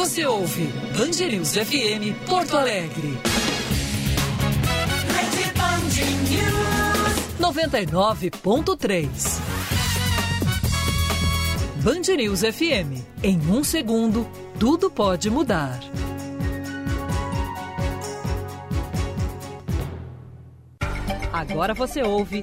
Você ouve Band News FM Porto Alegre. 99.3 Band News FM. Em um segundo, tudo pode mudar. Agora você ouve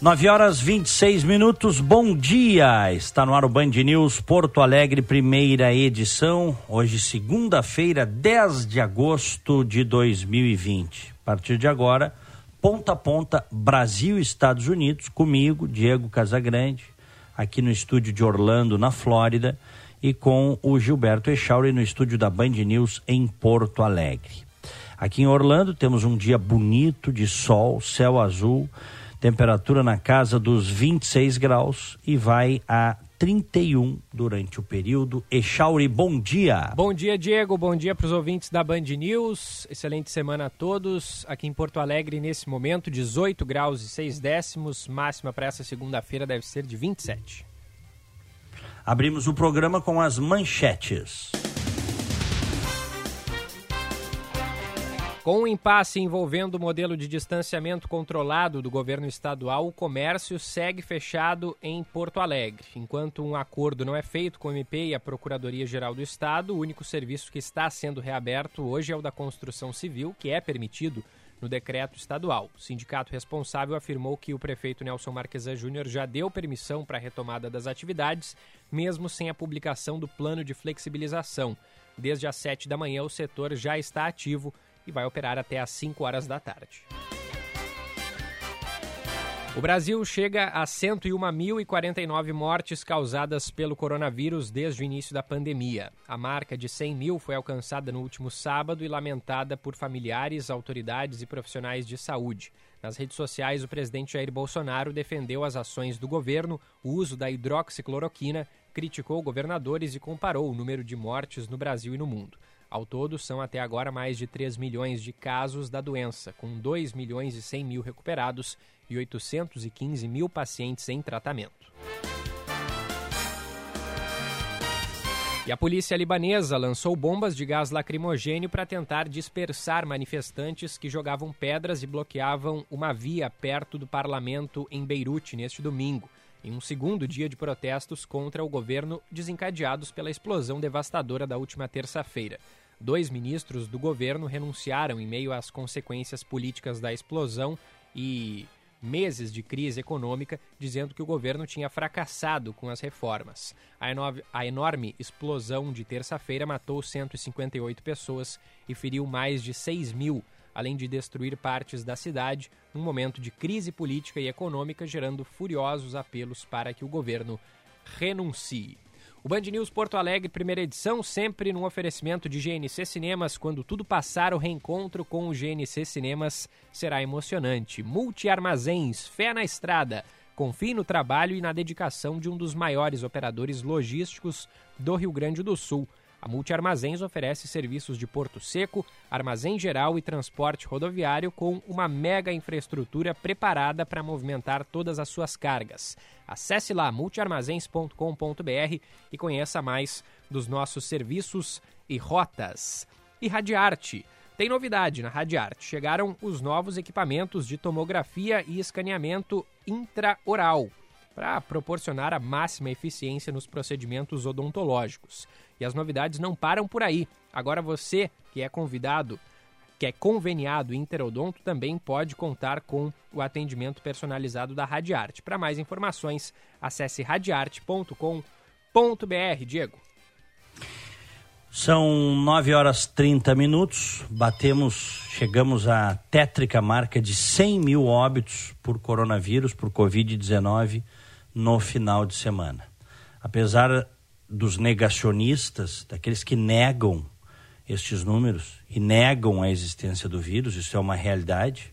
9 horas 26 minutos, bom dia! Está no ar o Band News Porto Alegre, primeira edição. Hoje, segunda-feira, 10 de agosto de 2020. A partir de agora, ponta a ponta, Brasil e Estados Unidos, comigo, Diego Casagrande, aqui no estúdio de Orlando, na Flórida, e com o Gilberto Echauri no estúdio da Band News em Porto Alegre. Aqui em Orlando temos um dia bonito de sol, céu azul temperatura na casa dos 26 graus e vai a 31 durante o período. Echauri, bom dia. Bom dia, Diego. Bom dia para os ouvintes da Band News. Excelente semana a todos. Aqui em Porto Alegre, nesse momento, 18 graus e 6 décimos. Máxima para essa segunda-feira deve ser de 27. Abrimos o programa com as manchetes. Com o um impasse envolvendo o modelo de distanciamento controlado do governo estadual, o comércio segue fechado em Porto Alegre. Enquanto um acordo não é feito com o MP e a Procuradoria-Geral do Estado, o único serviço que está sendo reaberto hoje é o da construção civil, que é permitido no decreto estadual. O sindicato responsável afirmou que o prefeito Nelson Marquesa Júnior já deu permissão para a retomada das atividades, mesmo sem a publicação do plano de flexibilização. Desde as 7 da manhã, o setor já está ativo e vai operar até às 5 horas da tarde. O Brasil chega a 101.049 mortes causadas pelo coronavírus desde o início da pandemia. A marca de 100 mil foi alcançada no último sábado e lamentada por familiares, autoridades e profissionais de saúde. Nas redes sociais, o presidente Jair Bolsonaro defendeu as ações do governo, o uso da hidroxicloroquina, criticou governadores e comparou o número de mortes no Brasil e no mundo. Ao todo, são até agora mais de 3 milhões de casos da doença, com 2 milhões e 100 mil recuperados e 815 mil pacientes em tratamento. E a polícia libanesa lançou bombas de gás lacrimogênio para tentar dispersar manifestantes que jogavam pedras e bloqueavam uma via perto do parlamento em Beirute neste domingo, em um segundo dia de protestos contra o governo desencadeados pela explosão devastadora da última terça-feira. Dois ministros do governo renunciaram em meio às consequências políticas da explosão e meses de crise econômica, dizendo que o governo tinha fracassado com as reformas. A, enorme explosão de terça-feira matou 158 pessoas e feriu mais de 6 mil, além de destruir partes da cidade, num momento de crise política e econômica, gerando furiosos apelos para que o governo renuncie. O Band News Porto Alegre, primeira edição, sempre num oferecimento de GNC Cinemas. Quando tudo passar, o reencontro com o GNC Cinemas será emocionante. Multi-armazéns, fé na estrada. Confie no trabalho e na dedicação de um dos maiores operadores logísticos do Rio Grande do Sul. A Multiarmazéns oferece serviços de porto seco, armazém geral e transporte rodoviário com uma mega infraestrutura preparada para movimentar todas as suas cargas. Acesse lá multiarmazéns.com.br e conheça mais dos nossos serviços e rotas. E Radiarte. Tem novidade na Radiarte. Chegaram os novos equipamentos de tomografia e escaneamento intraoral para proporcionar a máxima eficiência nos procedimentos odontológicos. E as novidades não param por aí. Agora você que é convidado, que é conveniado Interodonto, também pode contar com o atendimento personalizado da Radiarte. Para mais informações, acesse radiarte.com.br. Diego. São 9 horas 30 minutos. Batemos, chegamos à tétrica marca de 100 mil óbitos por coronavírus, por Covid-19 no final de semana. Apesar dos negacionistas, daqueles que negam estes números e negam a existência do vírus, isso é uma realidade.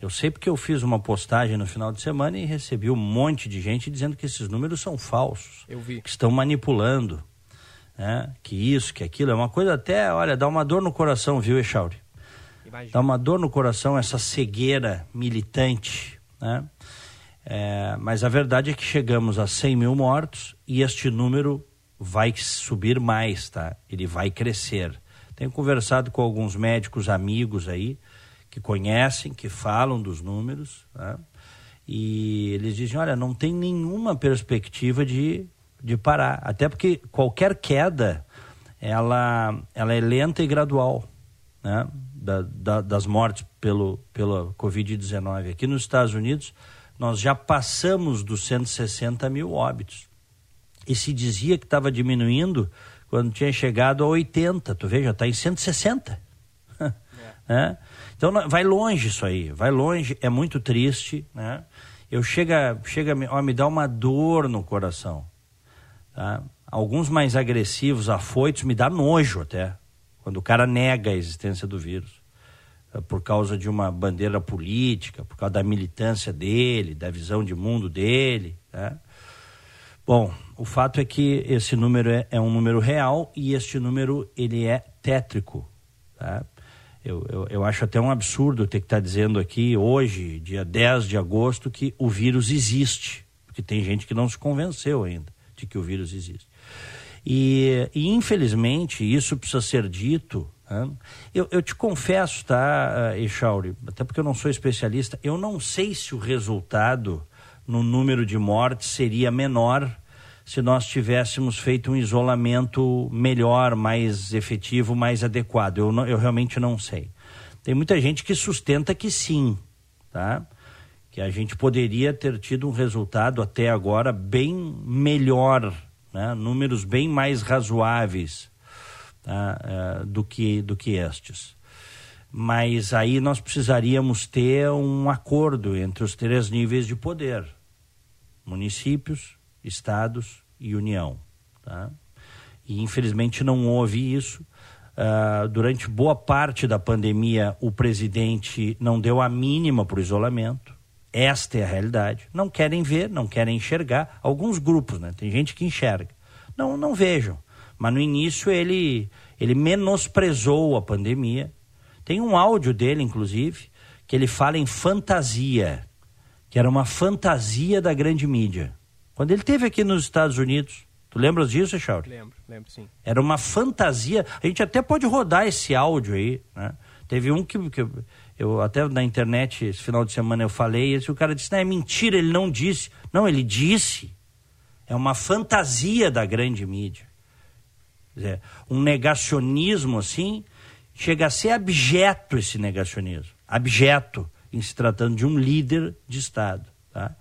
Eu sei porque eu fiz uma postagem no final de semana e recebi um monte de gente dizendo que esses números são falsos. Que estão manipulando. Né? Que isso, que aquilo. É uma coisa até, olha, dá uma dor no coração, viu, Echauri? Dá uma dor no coração essa cegueira militante. Né? É, mas a verdade é que chegamos a 100 mil mortos e este número vai subir mais, tá? Ele vai crescer. Tenho conversado com alguns médicos amigos aí que conhecem, que falam dos números, tá? e eles dizem: olha, não tem nenhuma perspectiva de, de parar, até porque qualquer queda ela, ela é lenta e gradual, né? Da, da, das mortes pelo, pela Covid-19. Aqui nos Estados Unidos, nós já passamos dos 160 mil óbitos. E se dizia que estava diminuindo quando tinha chegado a 80. Tu vê, já está em 160. É. né? Então vai longe isso aí, vai longe, é muito triste. Né? Eu chega, chega ó, me dá uma dor no coração. Tá? Alguns mais agressivos, afoitos, me dá nojo até. Quando o cara nega a existência do vírus. É por causa de uma bandeira política, por causa da militância dele, da visão de mundo dele. Né? Bom, o fato é que esse número é, é, um número real e este número ele é tétrico. Tá? Eu, eu, eu, acho até um absurdo ter que estar tá dizendo aqui, hoje, dia 10 de agosto, que o vírus existe. Porque tem gente que não se convenceu ainda de que o vírus existe. E, e infelizmente, isso precisa ser dito. Eu, eu, te confesso, tá, Echauri, até porque eu não sou especialista, eu não sei se o resultado no número de mortes seria menor se nós tivéssemos feito um isolamento melhor, mais efetivo, mais adequado. Eu, não, eu realmente não sei. Tem muita gente que sustenta que sim, tá? Que a gente poderia ter tido um resultado até agora bem melhor, né? números bem mais razoáveis tá? Uh, do, que, do que estes mas aí nós precisaríamos ter um acordo entre os três níveis de poder municípios, estados e União. Tá? E infelizmente não houve isso. Uh, durante boa parte da pandemia, o presidente não deu a mínima para o isolamento. Esta é a realidade. Não querem ver, não querem enxergar. Alguns grupos, né? Tem gente que enxerga. Não, não vejam. Mas no início ele, ele menosprezou a pandemia. Tem um áudio dele, inclusive, que ele fala em fantasia que era uma fantasia da grande mídia. Quando ele teve aqui nos Estados Unidos, tu lembras disso, Echauri? Lembro, lembro sim. Era uma fantasia. A gente até pode rodar esse áudio aí, né? Teve um que, que eu até na internet esse final de semana eu falei, e o cara disse: "Não é mentira, ele não disse". Não, ele disse. É uma fantasia da grande mídia. Dizer, um negacionismo assim, chega a ser abjeto esse negacionismo. Abjeto em se tratando de um líder de Estado. Tá?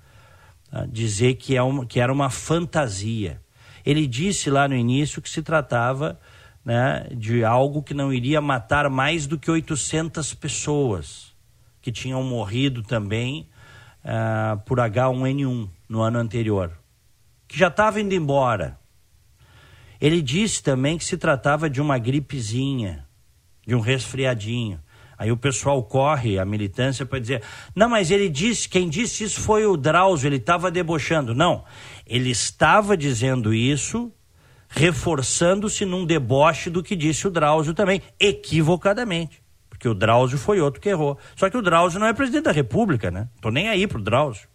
Tá? Dizer que, é uma, que era uma fantasia. Ele disse lá no início que se tratava né, de algo que não iria matar mais do que 800 pessoas, que tinham morrido também uh, por H1N1 no ano anterior, que já estava indo embora. Ele disse também que se tratava de uma gripezinha, de um resfriadinho. Aí o pessoal corre, a militância, para dizer: não, mas ele disse, quem disse isso foi o Drauzio, ele estava debochando. Não, ele estava dizendo isso, reforçando-se num deboche do que disse o Drauzio também, equivocadamente. Porque o Drauzio foi outro que errou. Só que o Drauzio não é presidente da República, né? Tô nem aí pro Drauzio.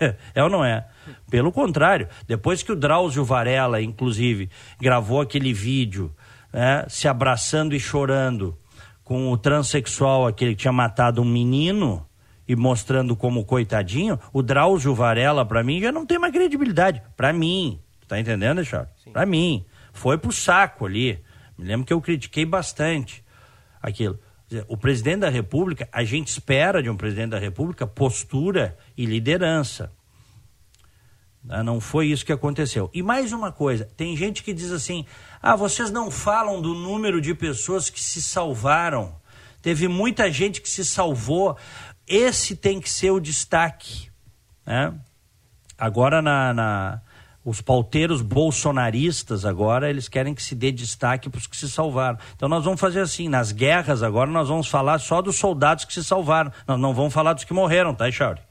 É ou não é? Pelo contrário, depois que o Drauzio Varela, inclusive, gravou aquele vídeo né, se abraçando e chorando com o transexual, aquele que tinha matado um menino e mostrando como coitadinho, o Drauzio Varela, para mim, já não tem mais credibilidade. Para mim. Tá entendendo, Charles? Para mim. Foi pro saco ali. Me lembro que eu critiquei bastante aquilo. O presidente da República, a gente espera de um presidente da República postura e liderança. Ah, não foi isso que aconteceu. E mais uma coisa: tem gente que diz assim, ah, vocês não falam do número de pessoas que se salvaram. Teve muita gente que se salvou. Esse tem que ser o destaque. Né? Agora, na, na os pauteiros bolsonaristas agora, eles querem que se dê destaque para os que se salvaram. Então nós vamos fazer assim, nas guerras agora nós vamos falar só dos soldados que se salvaram. Nós não vamos falar dos que morreram, tá, Chauri?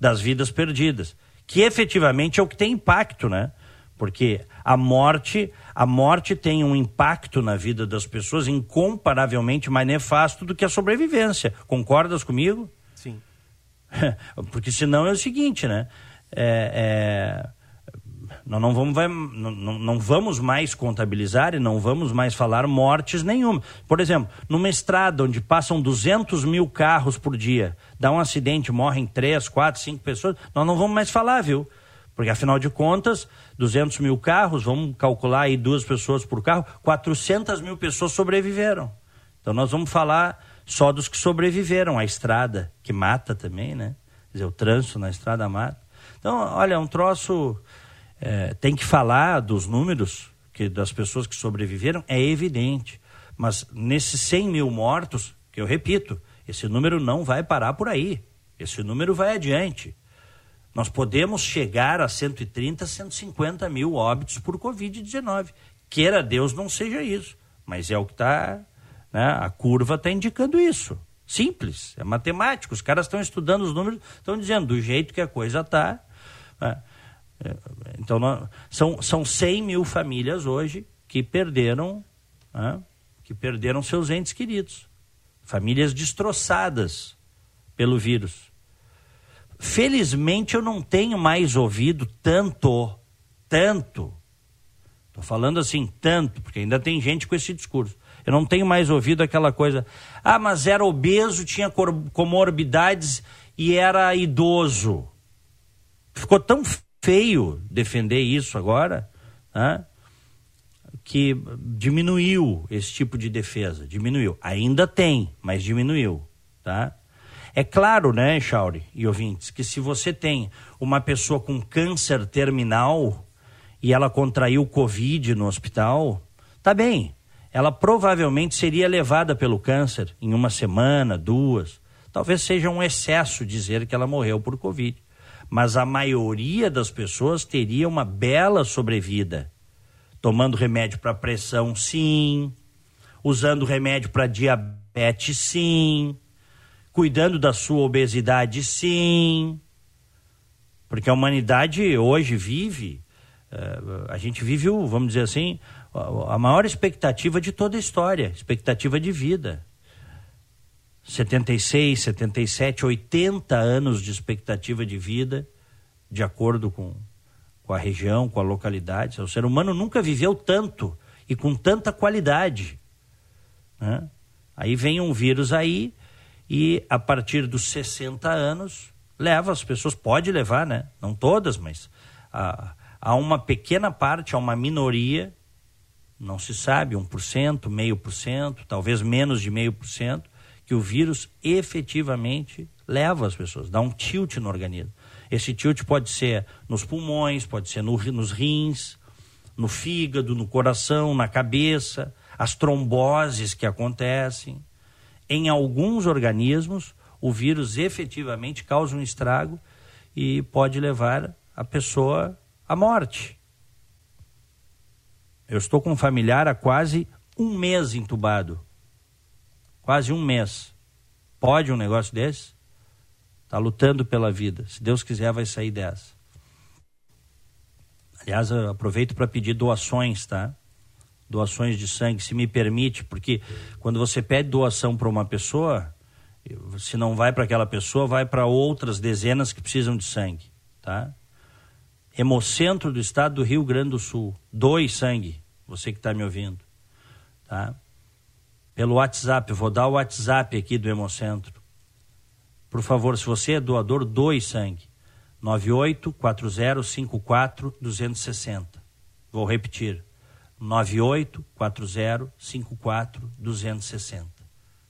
Das vidas perdidas. Que efetivamente é o que tem impacto, né? Porque a morte, a morte tem um impacto na vida das pessoas incomparavelmente mais nefasto do que a sobrevivência. Concordas comigo? Sim. Porque senão é o seguinte, né? É, é nós não vamos, não, não vamos mais contabilizar e não vamos mais falar mortes nenhuma. Por exemplo, numa estrada onde passam 200 mil carros por dia, dá um acidente, morrem 3, 4, 5 pessoas, nós não vamos mais falar, viu? Porque afinal de contas, 200 mil carros, vamos calcular aí duas pessoas por carro, 400 mil pessoas sobreviveram. Então nós vamos falar só dos que sobreviveram à estrada, que mata também, né? Quer dizer, o trânsito na estrada mata. Então, olha, é um troço é, tem que falar dos números que das pessoas que sobreviveram, é evidente. Mas nesses 100 mil mortos, que eu repito, esse número não vai parar por aí. Esse número vai adiante. Nós podemos chegar a 130, 150 mil óbitos por Covid-19. Queira Deus não seja isso. Mas é o que está. Né? A curva está indicando isso. Simples, é matemático. Os caras estão estudando os números, estão dizendo do jeito que a coisa está. Né? É, então, nós, são, são 100 mil famílias hoje que perderam, né, que perderam seus entes queridos. Famílias destroçadas pelo vírus. Felizmente, eu não tenho mais ouvido tanto, tanto. Estou falando assim, tanto, porque ainda tem gente com esse discurso. Eu não tenho mais ouvido aquela coisa. Ah, mas era obeso, tinha comorbidades e era idoso. Ficou tão feio defender isso agora, né? que diminuiu esse tipo de defesa, diminuiu. Ainda tem, mas diminuiu, tá? É claro, né, Chauri e ouvintes, que se você tem uma pessoa com câncer terminal e ela contraiu Covid no hospital, tá bem. Ela provavelmente seria levada pelo câncer em uma semana, duas. Talvez seja um excesso dizer que ela morreu por Covid mas a maioria das pessoas teria uma bela sobrevida. Tomando remédio para pressão, sim. Usando remédio para diabetes, sim. Cuidando da sua obesidade, sim. Porque a humanidade hoje vive, uh, a gente vive, vamos dizer assim, a maior expectativa de toda a história expectativa de vida. 76, 77, 80 anos de expectativa de vida, de acordo com, com a região, com a localidade. O ser humano nunca viveu tanto e com tanta qualidade. Né? Aí vem um vírus aí e a partir dos 60 anos leva as pessoas, pode levar, né? Não todas, mas há, há uma pequena parte, há uma minoria, não se sabe, 1%, meio por cento, talvez menos de meio por cento, que o vírus efetivamente leva as pessoas, dá um tilt no organismo. Esse tilt pode ser nos pulmões, pode ser no, nos rins, no fígado, no coração, na cabeça, as tromboses que acontecem. Em alguns organismos, o vírus efetivamente causa um estrago e pode levar a pessoa à morte. Eu estou com um familiar há quase um mês entubado quase um mês. Pode um negócio desse? Está lutando pela vida. Se Deus quiser, vai sair dessa. Aliás, aproveito para pedir doações, tá? Doações de sangue, se me permite, porque quando você pede doação para uma pessoa, se não vai para aquela pessoa, vai para outras dezenas que precisam de sangue, tá? Hemocentro do estado do Rio Grande do Sul, doe sangue, você que está me ouvindo, tá? Pelo WhatsApp. vou dar o WhatsApp aqui do Hemocentro. Por favor, se você é doador, doe sangue. 984054 Vou repetir. 984054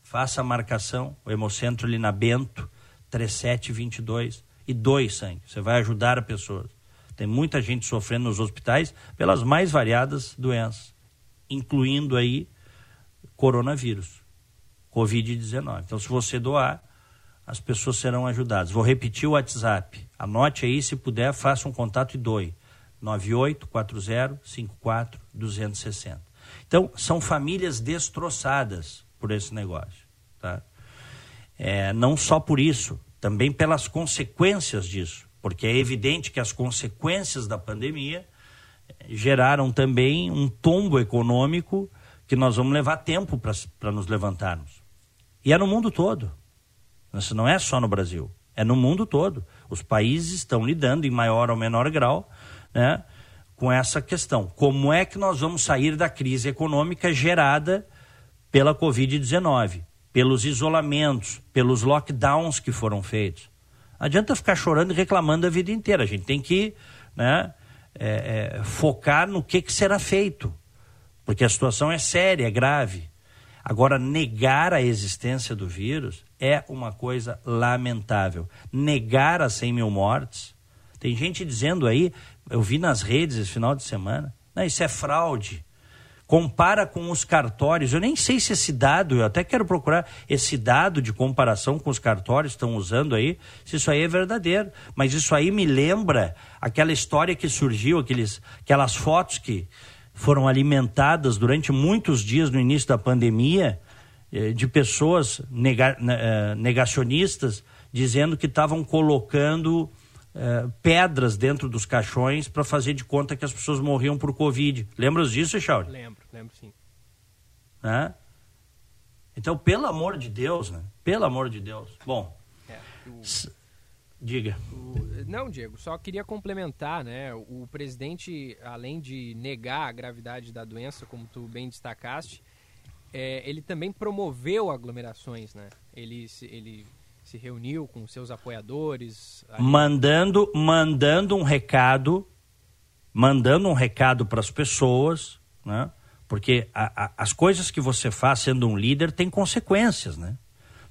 Faça a marcação, o Hemocentro ali na Bento 3722 e doe sangue. Você vai ajudar a pessoas. Tem muita gente sofrendo nos hospitais pelas mais variadas doenças, incluindo aí coronavírus, Covid-19. Então, se você doar, as pessoas serão ajudadas. Vou repetir o WhatsApp. Anote aí, se puder, faça um contato e doe. 984054 Então, são famílias destroçadas por esse negócio. Tá? É, não só por isso, também pelas consequências disso, porque é evidente que as consequências da pandemia geraram também um tombo econômico que nós vamos levar tempo para nos levantarmos. E é no mundo todo. Isso não é só no Brasil, é no mundo todo. Os países estão lidando em maior ou menor grau né, com essa questão. Como é que nós vamos sair da crise econômica gerada pela Covid-19? pelos isolamentos, pelos lockdowns que foram feitos. Adianta ficar chorando e reclamando a vida inteira. A gente tem que né, é, é, focar no que, que será feito, porque a situação é séria, é grave. Agora, negar a existência do vírus é uma coisa lamentável. Negar as 100 mil mortes. Tem gente dizendo aí, eu vi nas redes esse final de semana, não, isso é fraude compara com os cartórios. Eu nem sei se esse dado, eu até quero procurar esse dado de comparação com os cartórios que estão usando aí, se isso aí é verdadeiro. Mas isso aí me lembra aquela história que surgiu, aqueles, aquelas fotos que foram alimentadas durante muitos dias no início da pandemia eh, de pessoas nega, eh, negacionistas dizendo que estavam colocando eh, pedras dentro dos caixões para fazer de conta que as pessoas morriam por Covid. Lembra disso, Charles? Lembro, lembro sim. Né? Então, pelo amor de Deus, né? Pelo amor de Deus. Bom, é, o... diga. Não, Diego, só queria complementar, né? O presidente, além de negar a gravidade da doença, como tu bem destacaste, é, ele também promoveu aglomerações, né? Ele, ele se reuniu com seus apoiadores. Mandando, mandando um recado, mandando um recado para as pessoas, né? Porque a, a, as coisas que você faz sendo um líder têm consequências, né?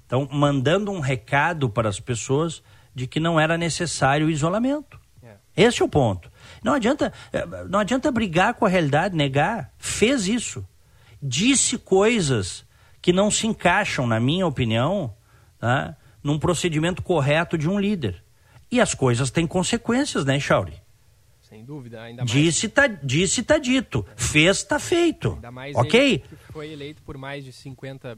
Então, mandando um recado para as pessoas de que não era necessário o isolamento. É. Esse é o ponto. Não adianta, eh, não adianta brigar com a realidade, negar. Fez isso. Disse coisas que não se encaixam, na minha opinião, tá? num procedimento correto de um líder. E as coisas têm consequências, né, Chauri? Sem dúvida, ainda mais. Disse tá, disse tá dito, fez tá feito. Ainda mais ok? foi eleito por mais de 50,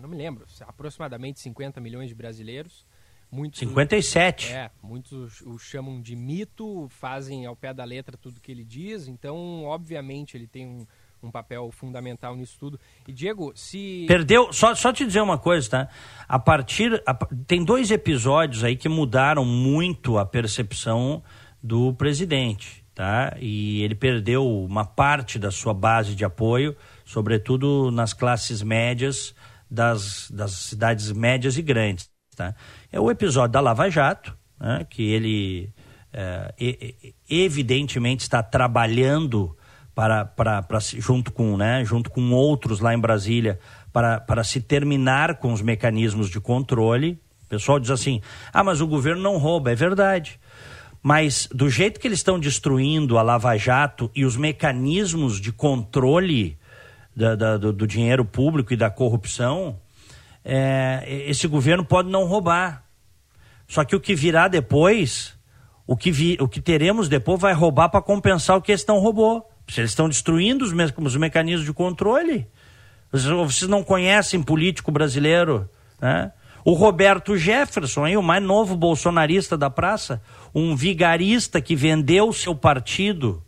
não me lembro, aproximadamente 50 milhões de brasileiros. Muitos, 57. É, muitos o chamam de mito, fazem ao pé da letra tudo que ele diz, então, obviamente, ele tem um, um papel fundamental nisso tudo. E Diego, se perdeu, só, só te dizer uma coisa, tá? A partir a, tem dois episódios aí que mudaram muito a percepção do presidente, tá? E ele perdeu uma parte da sua base de apoio, sobretudo nas classes médias das, das cidades médias e grandes, tá? É o episódio da Lava Jato, né? Que ele é, evidentemente está trabalhando para, para, para junto com né, junto com outros lá em Brasília para, para se terminar com os mecanismos de controle. O pessoal diz assim: ah, mas o governo não rouba. É verdade. Mas do jeito que eles estão destruindo a Lava Jato e os mecanismos de controle da, da, do, do, dinheiro público e da corrupção, é, esse governo pode não roubar. Só que o que virá depois, o que, vi, o que teremos depois vai roubar para compensar o que esse não roubou. Se eles estão destruindo os, me os mecanismos de controle. Vocês não conhecem político brasileiro, né? O Roberto Jefferson, o mais novo bolsonarista da praça, um vigarista que vendeu seu partido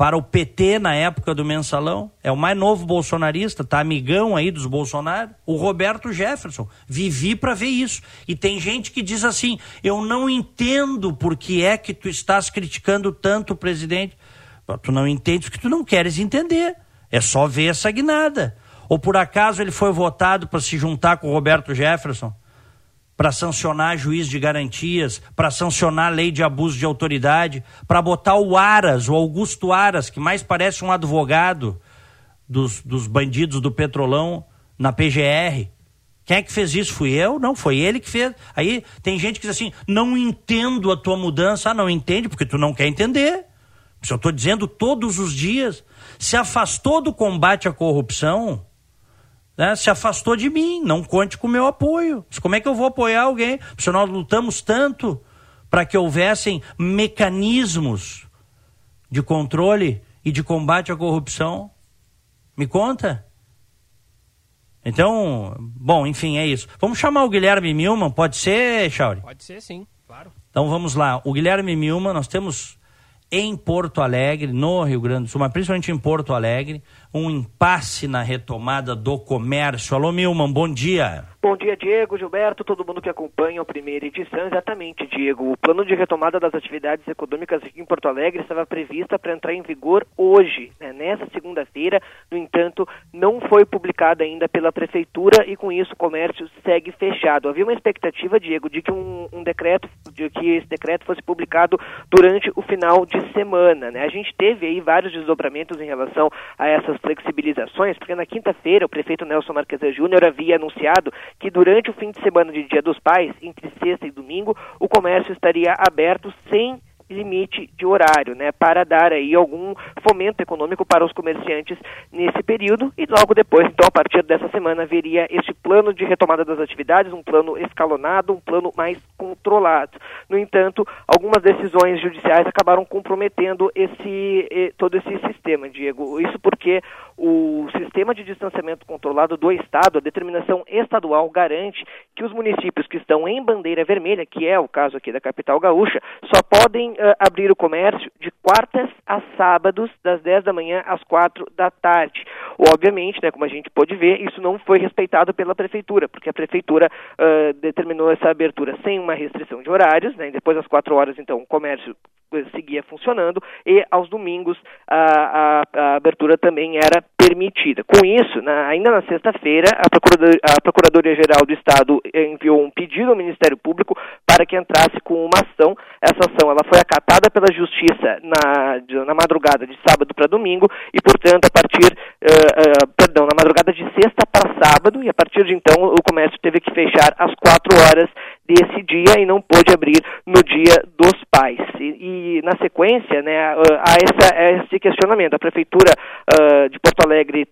para o PT na época do mensalão, é o mais novo bolsonarista, tá amigão aí dos Bolsonaro, o Roberto Jefferson. Vivi para ver isso. E tem gente que diz assim: "Eu não entendo por que é que tu estás criticando tanto o presidente". Tu não entendes porque tu não queres entender. É só ver essa guinada. Ou por acaso ele foi votado para se juntar com o Roberto Jefferson? Para sancionar juiz de garantias, para sancionar lei de abuso de autoridade, para botar o Aras, o Augusto Aras, que mais parece um advogado dos, dos bandidos do Petrolão, na PGR. Quem é que fez isso? Fui eu? Não, foi ele que fez. Aí tem gente que diz assim: não entendo a tua mudança. Ah, não entende porque tu não quer entender. Se eu estou dizendo todos os dias, se afastou do combate à corrupção, né, se afastou de mim, não conte com o meu apoio. Mas como é que eu vou apoiar alguém? Se nós lutamos tanto para que houvessem mecanismos de controle e de combate à corrupção? Me conta. Então, bom, enfim, é isso. Vamos chamar o Guilherme Milman, pode ser, Chauri? Pode ser, sim, claro. Então vamos lá. O Guilherme Milman, nós temos em Porto Alegre, no Rio Grande do Sul, mas principalmente em Porto Alegre, um impasse na retomada do comércio. Alô, Milman, bom dia. Bom dia, Diego, Gilberto, todo mundo que acompanha a primeira edição. Exatamente, Diego. O plano de retomada das atividades econômicas aqui em Porto Alegre estava prevista para entrar em vigor hoje, né, nessa segunda-feira. No entanto, não foi publicada ainda pela Prefeitura e com isso o comércio segue fechado. Havia uma expectativa, Diego, de que um, um decreto, de que esse decreto fosse publicado durante o final de semana. Né? A gente teve aí vários desdobramentos em relação a essas flexibilizações, porque na quinta-feira o prefeito Nelson Marquesa Júnior havia anunciado que durante o fim de semana de Dia dos Pais, entre sexta e domingo, o comércio estaria aberto sem limite de horário, né, para dar aí algum fomento econômico para os comerciantes nesse período e logo depois, então, a partir dessa semana, viria este plano de retomada das atividades, um plano escalonado, um plano mais controlado. No entanto, algumas decisões judiciais acabaram comprometendo esse todo esse sistema, Diego. Isso porque o sistema de distanciamento controlado do Estado, a determinação estadual garante que os municípios que estão em bandeira vermelha, que é o caso aqui da capital gaúcha, só podem abrir o comércio de quartas a sábados, das 10 da manhã às 4 da tarde. Obviamente, né, como a gente pode ver, isso não foi respeitado pela prefeitura, porque a prefeitura uh, determinou essa abertura sem uma restrição de horários, né, depois das 4 horas, então, o comércio seguia funcionando e aos domingos a, a, a abertura também era permitida. Com isso, na, ainda na sexta-feira, a, Procuradoria-Geral do Estado enviou um pedido ao Ministério Público para que entrasse com uma ação. Essa ação ela foi acatada pela Justiça na, na madrugada de sábado para domingo e, portanto, a partir, uh, uh, perdão, na madrugada de sexta para sábado e a partir de então o comércio teve que fechar às quatro horas desse dia e não pôde abrir no dia dos pais. E, e na sequência, né, há essa, esse questionamento. A Prefeitura uh, de Porto Alegre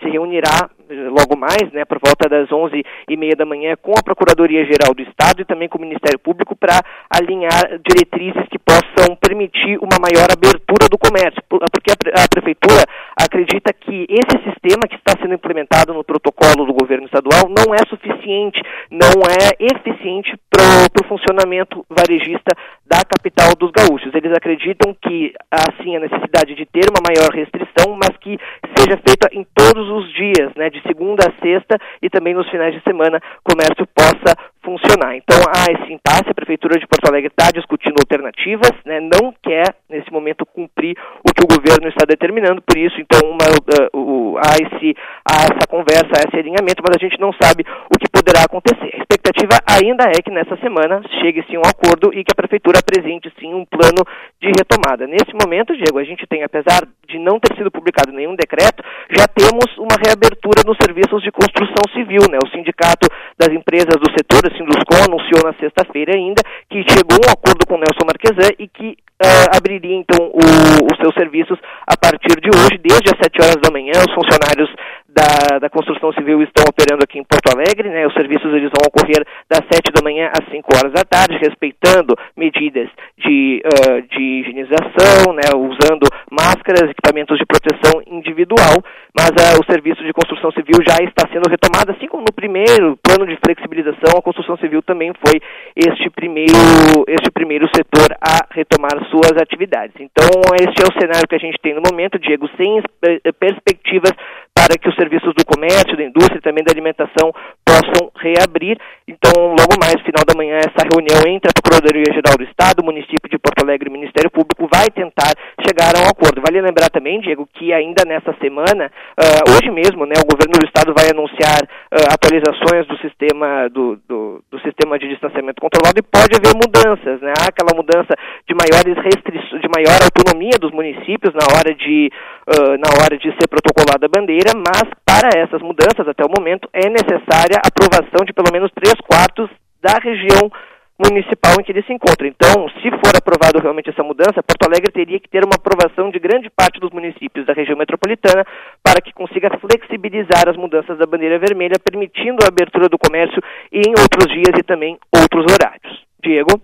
se reunirá logo mais, né, por volta das onze e meia da manhã, com a Procuradoria-Geral do Estado e também com o Ministério Público para alinhar diretrizes que possam permitir uma maior abertura do comércio, porque a, Prefeitura acredita que esse sistema que está sendo implementado no protocolo do governo estadual não é suficiente, não é eficiente para o funcionamento varejista da capital dos gaúchos. Eles acreditam que há sim a necessidade de ter uma maior restrição, mas que seja feita em todos os dias, né, de segunda a sexta e também nos finais de semana, o comércio possa funcionar. Então há esse impasse, a Prefeitura de Porto Alegre está discutindo alternativas, né, não quer nesse momento cumprir o que o governo está determinando, por isso então uma, uh, uh, há, esse, há essa conversa, há esse alinhamento, mas a gente não sabe o que poderá acontecer. A expectativa ainda é que nessa semana chegue-se um acordo e que a Prefeitura apresente sim um plano de retomada. Nesse momento, Diego, a gente tem, apesar de não ter sido publicado nenhum decreto, já temos uma reabertura nos serviços de construção civil, né? O sindicato das empresas do setor, o Sinduscom, anunciou na sexta-feira ainda que chegou a um acordo com o Nelson Marquesan e que uh, abriria então o, os seus serviços a partir de hoje, desde as 7 horas da manhã, os funcionários da, da construção civil estão operando aqui em Porto Alegre, né? Os serviços eles vão ocorrer das 7 da manhã às 5 horas da tarde, respeitando medidas de, uh, de higienização, né? Usando máscaras, equipamentos de proteção individual, mas uh, o serviço de construção civil já está sendo retomado, assim como no primeiro plano de flexibilização, a construção civil também foi este primeiro, este primeiro setor a retomar suas atividades. Então, este é o cenário que a gente tem no momento, Diego, sem eh, perspectivas para que os serviços do comércio, da indústria e também da alimentação possam reabrir. Então, logo mais, final da manhã, essa reunião entre a Procuradoria-Geral do Estado, o município de Porto Alegre e o Ministério Público vai tentar chegar a um acordo. Vale lembrar também, Diego, que ainda nessa semana, uh, hoje mesmo, né, o governo do Estado vai anunciar uh, atualizações do sistema do, do, do, sistema de distanciamento controlado e pode haver mudanças, né? Há aquela mudança de maiores restrições, de maior autonomia dos municípios na hora de uh, na hora de ser protocolada a bandeira, mas para essas mudanças, até o momento, é necessária a aprovação de pelo menos três quartos da região municipal em que ele se encontra. Então, se for aprovado realmente essa mudança, Porto Alegre teria que ter uma aprovação de grande parte dos municípios da região metropolitana para que consiga flexibilizar as mudanças da bandeira vermelha, permitindo a abertura do comércio em outros dias e também outros horários. Diego?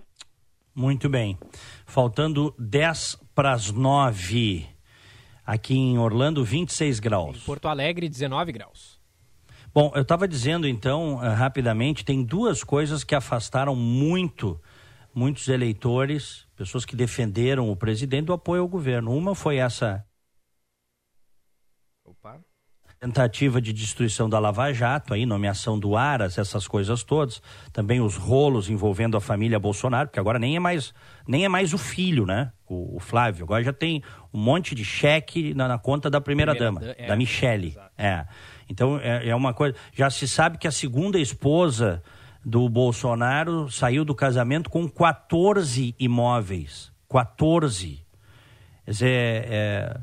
Muito bem. Faltando 10 para as 9. Aqui em Orlando, 26 graus. Em Porto Alegre, 19 graus. Bom, eu estava dizendo então, uh, rapidamente, tem duas coisas que afastaram muito, muitos eleitores, pessoas que defenderam o presidente do apoio ao governo. Uma foi essa tentativa de destruição da Lava Jato, aí, nomeação do Aras, essas coisas todas. Também os rolos envolvendo a família Bolsonaro, porque agora nem é mais, nem é mais o filho, né? O, o Flávio. Agora já tem um monte de cheque na, na conta da primeira-dama, primeira, é, da Michele. É. Então é, é uma coisa. Já se sabe que a segunda esposa do Bolsonaro saiu do casamento com 14 imóveis. 14. Quer dizer, é,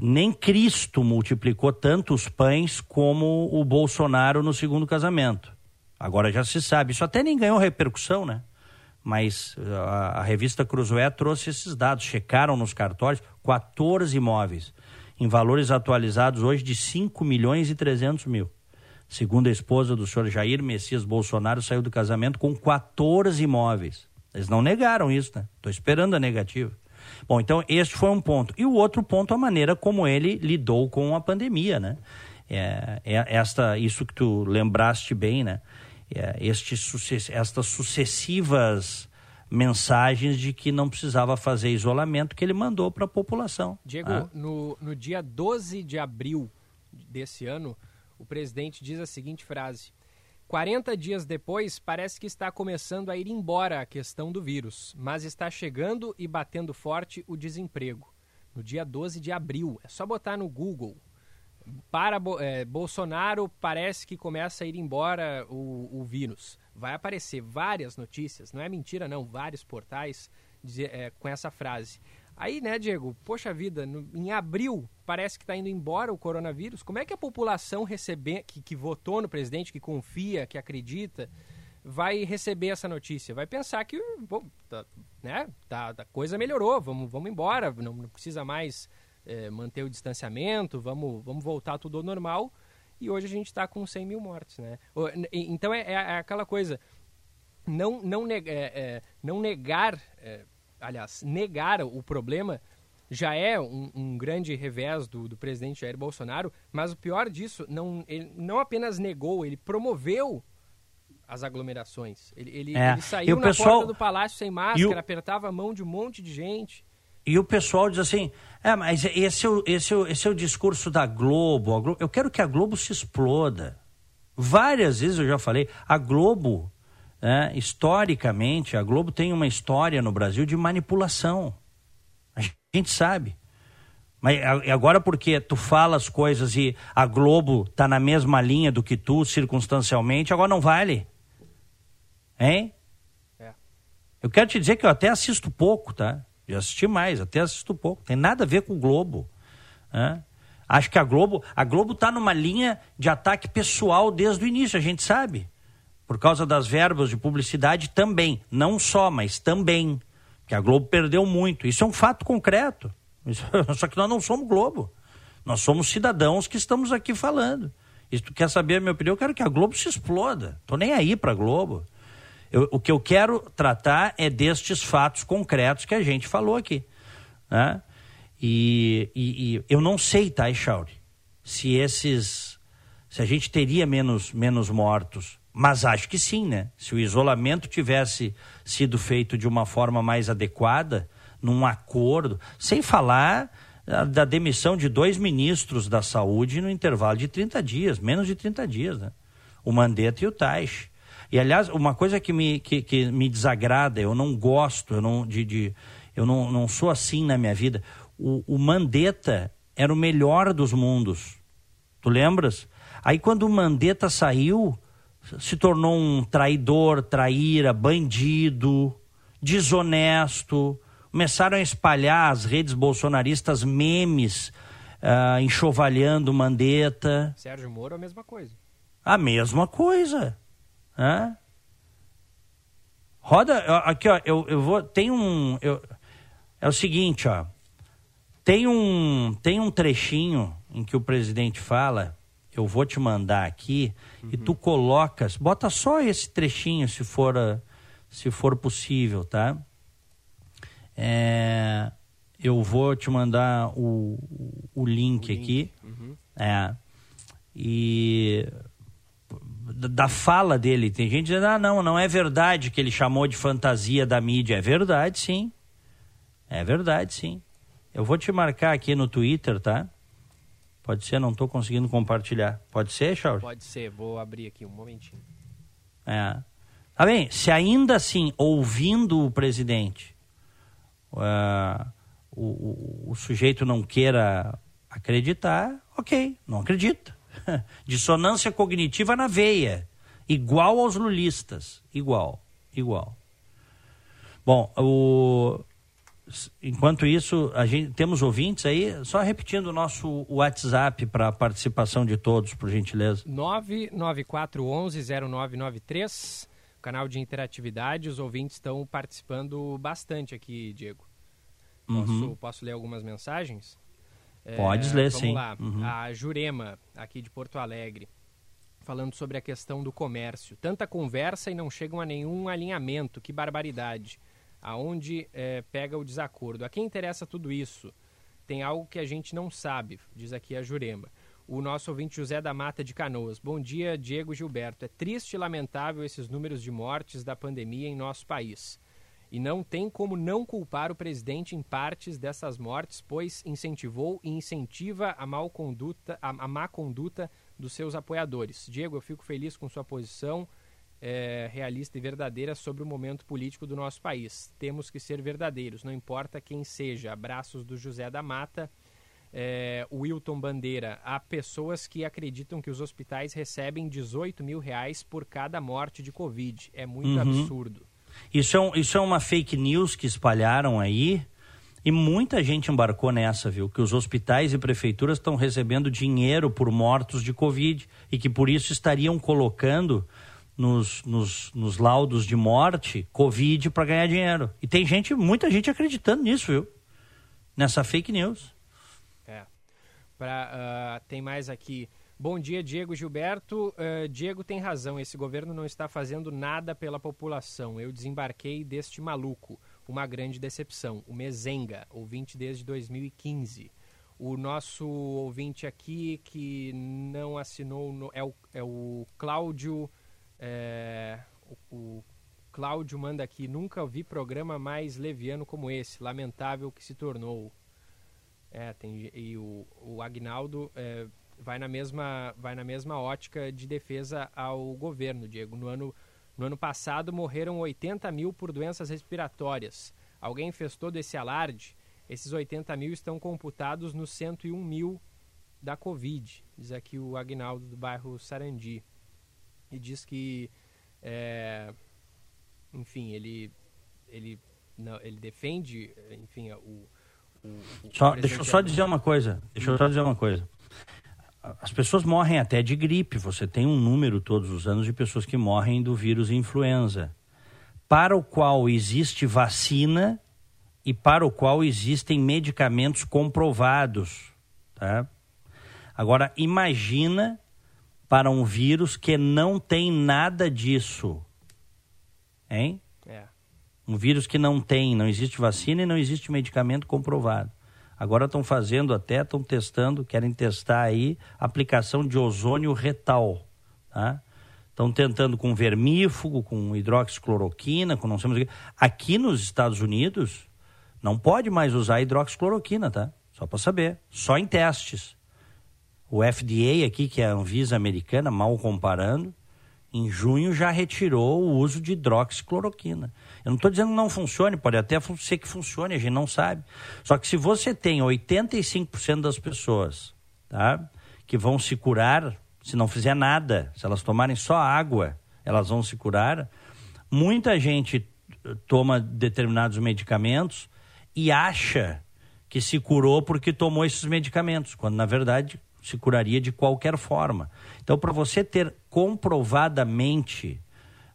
nem Cristo multiplicou tantos pães como o Bolsonaro no segundo casamento. Agora já se sabe. Isso até nem ganhou repercussão, né? Mas a, a revista Cruzoé trouxe esses dados. Checaram nos cartórios 14 imóveis, em valores atualizados hoje de 5 milhões e 300 mil. Segundo a esposa do senhor Jair Messias Bolsonaro, saiu do casamento com 14 imóveis. Eles não negaram isso, né? Estou esperando a negativa. Bom, então este foi um ponto. E o outro ponto, a maneira como ele lidou com a pandemia, né? É, é esta, isso que tu lembraste bem, né? É, este, estas sucessivas mensagens de que não precisava fazer isolamento que ele mandou para a população. Diego, ah. no, no dia 12 de abril desse ano, o presidente diz a seguinte frase: 40 dias depois, parece que está começando a ir embora a questão do vírus, mas está chegando e batendo forte o desemprego. No dia 12 de abril, é só botar no Google. Para é, Bolsonaro, parece que começa a ir embora o, o, vírus. Vai aparecer várias notícias, não é mentira, não, vários portais é, com essa frase. Aí, né, Diego, poxa vida, no, em abril parece que está indo embora o coronavírus. Como é que a população receber, que, que votou no presidente, que confia, que acredita, vai receber essa notícia? Vai pensar que, bom, tá, né, tá, a coisa melhorou, vamos, vamos embora, não, não precisa mais é, manter o distanciamento, vamos, vamos voltar tudo ao normal. E hoje a gente está com 100 mil mortes, né? Então é, é aquela coisa, não, não, é, é, não negar é, aliás, negar o problema já é um, um grande revés do, do, presidente Jair Bolsonaro, mas o pior disso, não, ele não apenas negou, ele promoveu as aglomerações. Ele, ele, é. ele saiu na pessoal... porta do palácio sem máscara, o... apertava a mão de um monte de gente. E o pessoal diz assim: é, mas esse é o, esse é o, esse é o discurso da Globo, Globo. Eu quero que a Globo se exploda. Várias vezes eu já falei: a Globo né, historicamente, a Globo tem uma história no Brasil de manipulação. A gente sabe. Mas agora porque tu fala as coisas e a Globo tá na mesma linha do que tu, circunstancialmente, agora não vale. Hein? É. Eu quero te dizer que eu até assisto pouco, tá? Já assisti mais, até assisto pouco. Tem nada a ver com o Globo. Né? Acho que a Globo, a Globo tá numa linha de ataque pessoal desde o início, a gente sabe por causa das verbas de publicidade também, não só, mas também, que a Globo perdeu muito. Isso é um fato concreto. Só que nós não somos Globo. Nós somos cidadãos que estamos aqui falando. E se tu quer saber a minha opinião, eu quero que a Globo se exploda. Tô nem aí para a Globo. Eu, o que eu quero tratar é destes fatos concretos que a gente falou aqui. Né? E, e, e eu não sei, tá, Echauri, se esses. se a gente teria menos, menos mortos mas acho que sim, né? Se o isolamento tivesse sido feito de uma forma mais adequada, num acordo, sem falar da demissão de dois ministros da saúde no intervalo de 30 dias, menos de 30 dias, né? O Mandetta e o Taish. E, aliás, uma coisa que me, que, que me desagrada, eu não gosto, eu não, de, de eu não, não sou assim na minha vida. O, o Mandetta era o melhor dos mundos. Tu lembras? Aí quando o Mandetta saiu, se tornou um traidor, traíra, bandido, desonesto. Começaram a espalhar as redes bolsonaristas memes, uh, enxovalhando Mandetta. Sérgio Moro a mesma coisa. A mesma coisa. Roda, aqui ó, eu, eu vou, tem um, eu, é o seguinte ó, tem um, tem um trechinho em que o presidente fala eu vou te mandar aqui uhum. e tu colocas, bota só esse trechinho se for se for possível, tá? É, eu vou te mandar o, o, o link, link, aqui. Uhum. É, e da fala dele, tem gente dizendo: ah, não, não é verdade que ele chamou de fantasia da mídia. É verdade, sim. É verdade, sim. Eu vou te marcar aqui no Twitter, tá? Pode ser, não estou conseguindo compartilhar. Pode ser, Charles? Pode ser, vou abrir aqui um momentinho. É. Tá bem, se ainda assim, ouvindo o presidente, uh, o, o, o sujeito não queira acreditar, ok, não acredita. Dissonância cognitiva na veia. Igual aos lulistas. Igual, igual. Bom, o, enquanto isso, a gente, temos ouvintes aí, só repetindo o nosso WhatsApp para a participação de todos, por gentileza. 994110993, canal de interatividade, os ouvintes estão participando bastante aqui, Diego. Posso, uhum. posso ler algumas mensagens? Pode é, ler, vamos sim. lá. Uhum. A Jurema, aqui de Porto Alegre, falando sobre a questão do comércio. Tanta conversa e não chegam a nenhum alinhamento. Que barbaridade aonde é, pega o desacordo. A quem interessa tudo isso? Tem algo que a gente não sabe, diz aqui a Jurema. O nosso ouvinte José da Mata de Canoas. Bom dia, Diego Gilberto. É triste e lamentável esses números de mortes da pandemia em nosso país. E não tem como não culpar o presidente em partes dessas mortes, pois incentivou e incentiva a, mal conduta, a, a má conduta dos seus apoiadores. Diego, eu fico feliz com sua posição é, realista e verdadeira sobre o momento político do nosso país. Temos que ser verdadeiros, não importa quem seja. Abraços do José da Mata. É, Wilton Bandeira, há pessoas que acreditam que os hospitais recebem 18 mil reais por cada morte de Covid. É muito uhum. absurdo. Isso é, um, isso é uma fake news que espalharam aí e muita gente embarcou nessa, viu? Que os hospitais e prefeituras estão recebendo dinheiro por mortos de Covid e que por isso estariam colocando nos, nos, nos laudos de morte Covid para ganhar dinheiro. E tem gente, muita gente acreditando nisso, viu? Nessa fake news. É. Pra, uh, tem mais aqui. Bom dia, Diego Gilberto. Uh, Diego tem razão. Esse governo não está fazendo nada pela população. Eu desembarquei deste maluco. Uma grande decepção. O Mezenga, ouvinte desde 2015. O nosso ouvinte aqui que não assinou no, é, o, é o Cláudio é, o, o Cláudio manda aqui, nunca vi programa mais leviano como esse, lamentável que se tornou. É, tem, e o, o Agnaldo é, vai, na mesma, vai na mesma ótica de defesa ao governo, Diego. No ano, no ano passado morreram 80 mil por doenças respiratórias. Alguém fez todo esse alarde? Esses 80 mil estão computados nos 101 mil da Covid, diz aqui o Agnaldo do bairro Sarandi e diz que, é, enfim, ele, ele, não, ele defende, enfim, o, o, o só, deixa eu só dizer uma coisa. Deixa eu só dizer uma coisa. As pessoas morrem até de gripe. Você tem um número todos os anos de pessoas que morrem do vírus influenza, para o qual existe vacina e para o qual existem medicamentos comprovados, tá? Agora imagina para um vírus que não tem nada disso. Hein? É. Um vírus que não tem, não existe vacina e não existe medicamento comprovado. Agora estão fazendo até, estão testando, querem testar aí aplicação de ozônio retal. Tá? Estão tentando com vermífugo, com hidroxicloroquina, com não sei mais o que. Aqui nos Estados Unidos, não pode mais usar hidroxicloroquina, tá? Só para saber. Só em testes. O FDA aqui, que é a Anvisa americana, mal comparando, em junho já retirou o uso de hidroxicloroquina. Eu não estou dizendo que não funcione, pode até ser que funcione, a gente não sabe. Só que se você tem 85% das pessoas tá, que vão se curar se não fizer nada, se elas tomarem só água, elas vão se curar. Muita gente toma determinados medicamentos e acha que se curou porque tomou esses medicamentos, quando na verdade se curaria de qualquer forma. Então, para você ter comprovadamente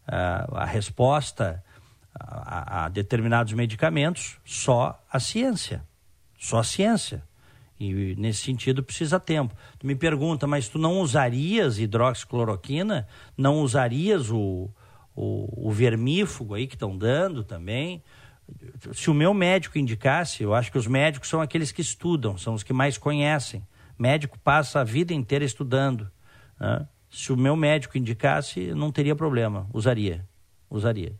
uh, a resposta a, a, determinados medicamentos, só a ciência. Só a ciência. E nesse sentido precisa tempo. Tu me pergunta, mas tu não usarias hidroxicloroquina? Não usarias o, o, o vermífugo aí que estão dando também? se o meu médico indicasse, eu acho que os médicos são aqueles que estudam, são os que mais conhecem. Médico passa a vida inteira estudando. Né? Se o meu médico indicasse, não teria problema, usaria, usaria.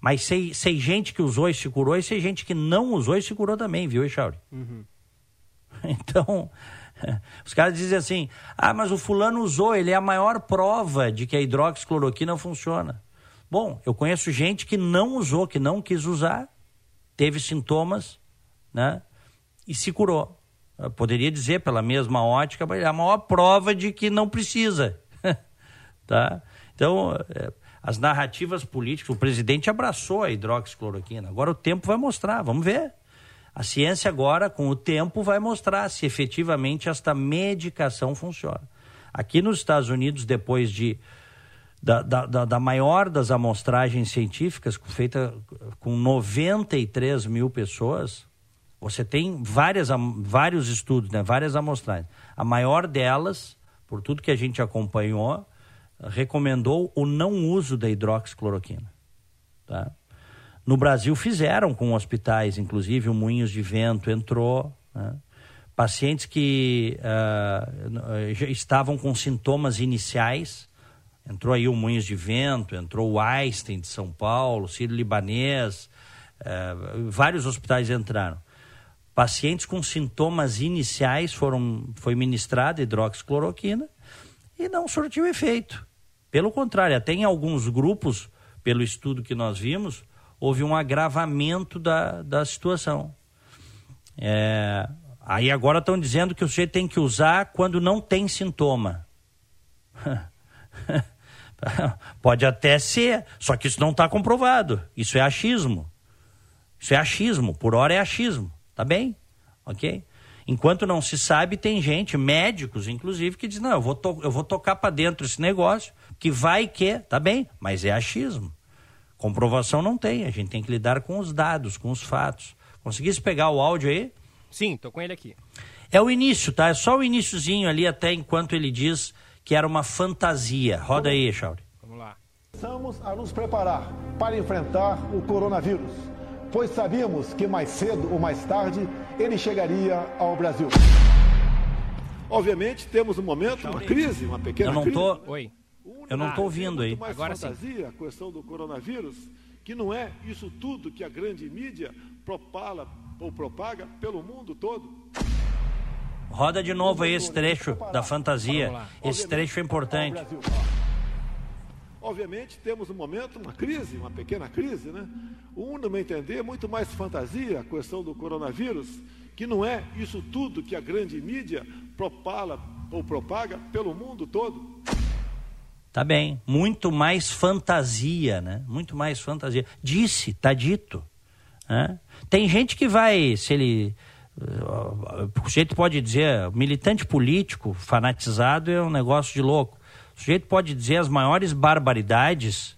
Mas sei, sei gente que usou e se curou, e sei gente que não usou e se curou também, viu, Echauri? Uhum. Então, os caras dizem assim: ah, mas o fulano usou, ele é a maior prova de que a hidroxicloroquina funciona. Bom, eu conheço gente que não usou, que não quis usar, teve sintomas, né? E se curou. Poderia dizer, pela mesma ótica, mas é a maior prova de que não precisa. tá? Então, é, as narrativas políticas, o presidente abraçou a hidroxicloroquina. Agora o tempo vai mostrar, vamos ver. A ciência agora, com o tempo, vai mostrar se efetivamente esta medicação funciona. Aqui nos Estados Unidos, depois de da, da, da, maior das amostragens científicas, feita com 93 mil pessoas, você tem várias, vários estudos, né, várias amostragens. A maior delas, por tudo que a gente acompanhou, recomendou o não uso da hidroxicloroquina. Tá? No Brasil fizeram com hospitais, inclusive o Moinhos de Vento entrou. Né? Pacientes que uh, estavam com sintomas iniciais, entrou aí o Moinhos de Vento, entrou o Einstein de São Paulo, Ciro Libanês, uh, vários hospitais entraram. Pacientes com sintomas iniciais foram, foi ministrada hidroxicloroquina e não surtiu efeito. Pelo contrário, até em alguns grupos, pelo estudo que nós vimos, houve um agravamento da, da situação. É, aí agora estão dizendo que o sujeito tem que usar quando não tem sintoma. Pode até ser, só que isso não está comprovado. Isso é achismo. Isso é achismo, por hora é achismo. Tá bem? Ok? Enquanto não se sabe, tem gente, médicos inclusive, que diz: não, eu vou, eu vou tocar para dentro esse negócio, que vai que, tá bem, mas é achismo. Comprovação não tem, a gente tem que lidar com os dados, com os fatos. Conseguisse pegar o áudio aí? Sim, tô com ele aqui. É o início, tá? É só o iníciozinho ali até enquanto ele diz que era uma fantasia. Roda aí, Chauri. Vamos lá. Estamos a nos preparar para enfrentar o coronavírus, pois sabíamos que mais cedo ou mais tarde ele chegaria ao Brasil. Obviamente, temos um momento, uma crise, uma pequena Eu não crise. Tô... Oi. Eu não estou ouvindo aí. Agora fantasia, sim. a questão do coronavírus, que não é isso tudo que a grande mídia propala ou propaga pelo mundo todo. Roda de novo aí esse trecho da fantasia. Esse trecho é importante. Obviamente, temos um momento, uma crise, uma pequena crise, né? Um, no meu entender, muito mais fantasia a questão do coronavírus, que não é isso tudo que a grande mídia propala ou propaga pelo mundo todo. Tá bem, muito mais fantasia, né? Muito mais fantasia. Disse, tá dito. Né? Tem gente que vai, se ele o sujeito pode dizer, militante político fanatizado é um negócio de louco. O sujeito pode dizer as maiores barbaridades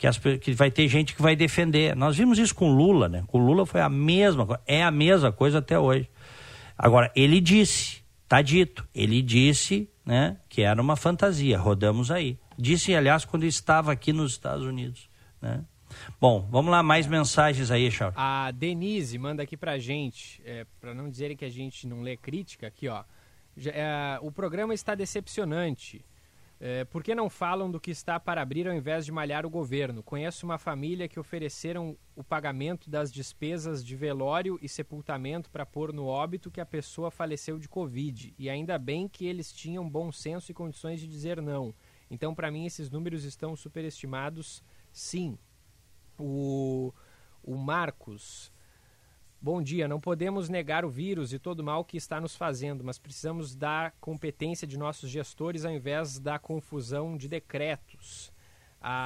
que, as, que vai ter gente que vai defender. Nós vimos isso com Lula, né? Com Lula foi a mesma coisa, é a mesma coisa até hoje. Agora, ele disse, tá dito, ele disse, né, que era uma fantasia, rodamos aí. Disse, aliás, quando estava aqui nos Estados Unidos, né? Bom, vamos lá, mais mensagens aí, Charles. A Denise manda aqui pra gente, é, para não dizerem que a gente não lê crítica, aqui ó. É, o programa está decepcionante. É, por que não falam do que está para abrir ao invés de malhar o governo? Conheço uma família que ofereceram o pagamento das despesas de velório e sepultamento para pôr no óbito que a pessoa faleceu de Covid. E ainda bem que eles tinham bom senso e condições de dizer não. Então, para mim, esses números estão superestimados, sim. O, o Marcos. Bom dia. Não podemos negar o vírus e todo o mal que está nos fazendo, mas precisamos da competência de nossos gestores ao invés da confusão de decretos.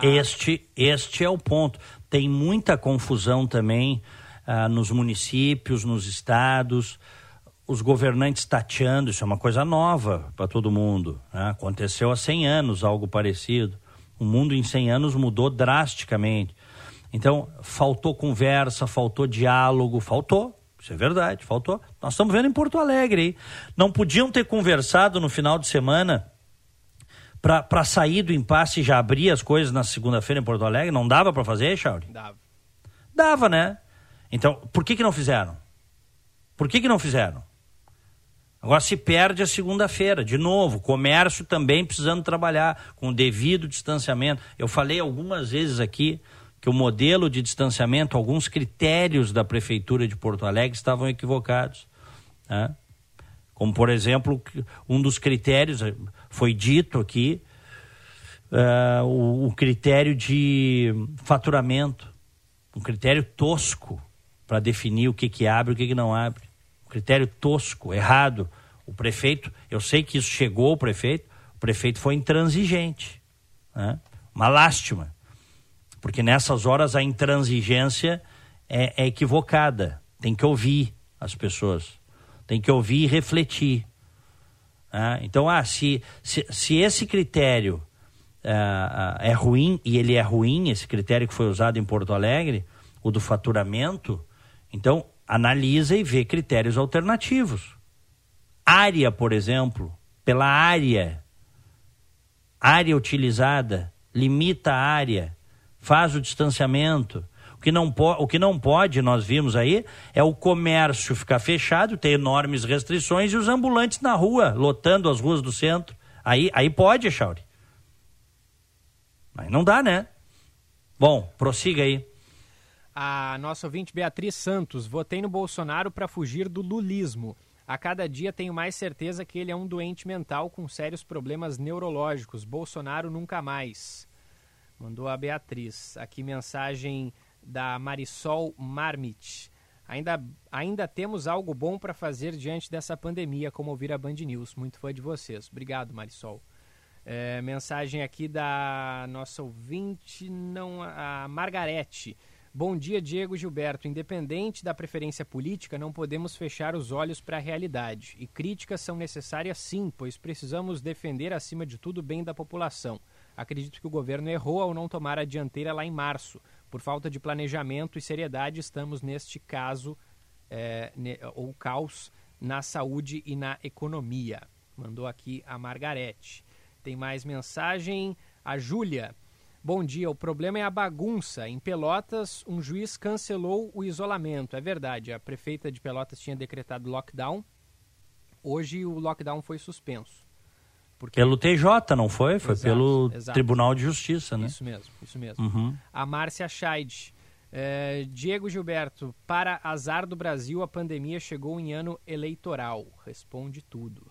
Este, este é o ponto. Tem muita confusão também ah, nos municípios, nos estados, os governantes tateando, isso é uma coisa nova para todo mundo. Né? Aconteceu há 100 anos algo parecido. O mundo em 100 anos mudou drasticamente. Então, faltou conversa, faltou diálogo, faltou. Isso é verdade, faltou. Nós estamos vendo em Porto Alegre aí. Não podiam ter conversado no final de semana para sair do impasse e já abrir as coisas na segunda-feira em Porto Alegre? Não dava para fazer, Charles? Dava. Dava, né? Então, por que, que não fizeram? Por que, que não fizeram? Agora se perde a segunda-feira, de novo, comércio também precisando trabalhar com o devido distanciamento. Eu falei algumas vezes aqui que o modelo de distanciamento, alguns critérios da Prefeitura de Porto Alegre estavam equivocados. Né? Como, por exemplo, um dos critérios, eh, foi dito aqui, uh, o, o critério de faturamento, um critério tosco para definir o que, que abre e o que, que não abre. Um critério tosco, errado. O prefeito, eu sei que isso chegou ao prefeito, o prefeito foi intransigente. Né? Uma lástima. Porque nessas horas a intransigência é, é equivocada. Tem que ouvir as pessoas. Tem que ouvir e refletir. Ah, então, ah, se, se, se esse critério ah, ah, é ruim, e ele é ruim, esse critério que foi usado em Porto Alegre, o do faturamento, então analisa e vê critérios alternativos. Área, por exemplo, pela área, área utilizada, limita a área, faz o distanciamento, que não, o que não pode, nós vimos aí, é o comércio ficar fechado, ter enormes restrições e os ambulantes na rua, lotando as ruas do centro. Aí, aí pode, Chauri. Mas não dá, né? Bom, prossiga aí. A nossa ouvinte Beatriz Santos, votei no Bolsonaro para fugir do lulismo. A cada dia tenho mais certeza que ele é um doente mental com sérios problemas neurológicos. Bolsonaro nunca mais. Mandou a Beatriz. Aqui mensagem da Marisol Marmit. Ainda, ainda temos algo bom para fazer diante dessa pandemia, como ouvir a Band News. Muito fã de vocês. Obrigado, Marisol. É, mensagem aqui da nossa ouvinte, não, a Margarete. Bom dia, Diego Gilberto. Independente da preferência política, não podemos fechar os olhos para a realidade. E críticas são necessárias sim, pois precisamos defender, acima de tudo, o bem da população. Acredito que o governo errou ao não tomar a dianteira lá em março. Por falta de planejamento e seriedade, estamos neste caso, é, ne, ou caos, na saúde e na economia. Mandou aqui a Margarete. Tem mais mensagem. A Júlia. Bom dia. O problema é a bagunça. Em Pelotas, um juiz cancelou o isolamento. É verdade. A prefeita de Pelotas tinha decretado lockdown. Hoje o lockdown foi suspenso. Porque... Pelo TJ, não foi? Foi exato, pelo exato. Tribunal de Justiça, né? Isso mesmo, isso mesmo. Uhum. A Márcia Scheid. É, Diego Gilberto, para azar do Brasil, a pandemia chegou em ano eleitoral. Responde tudo.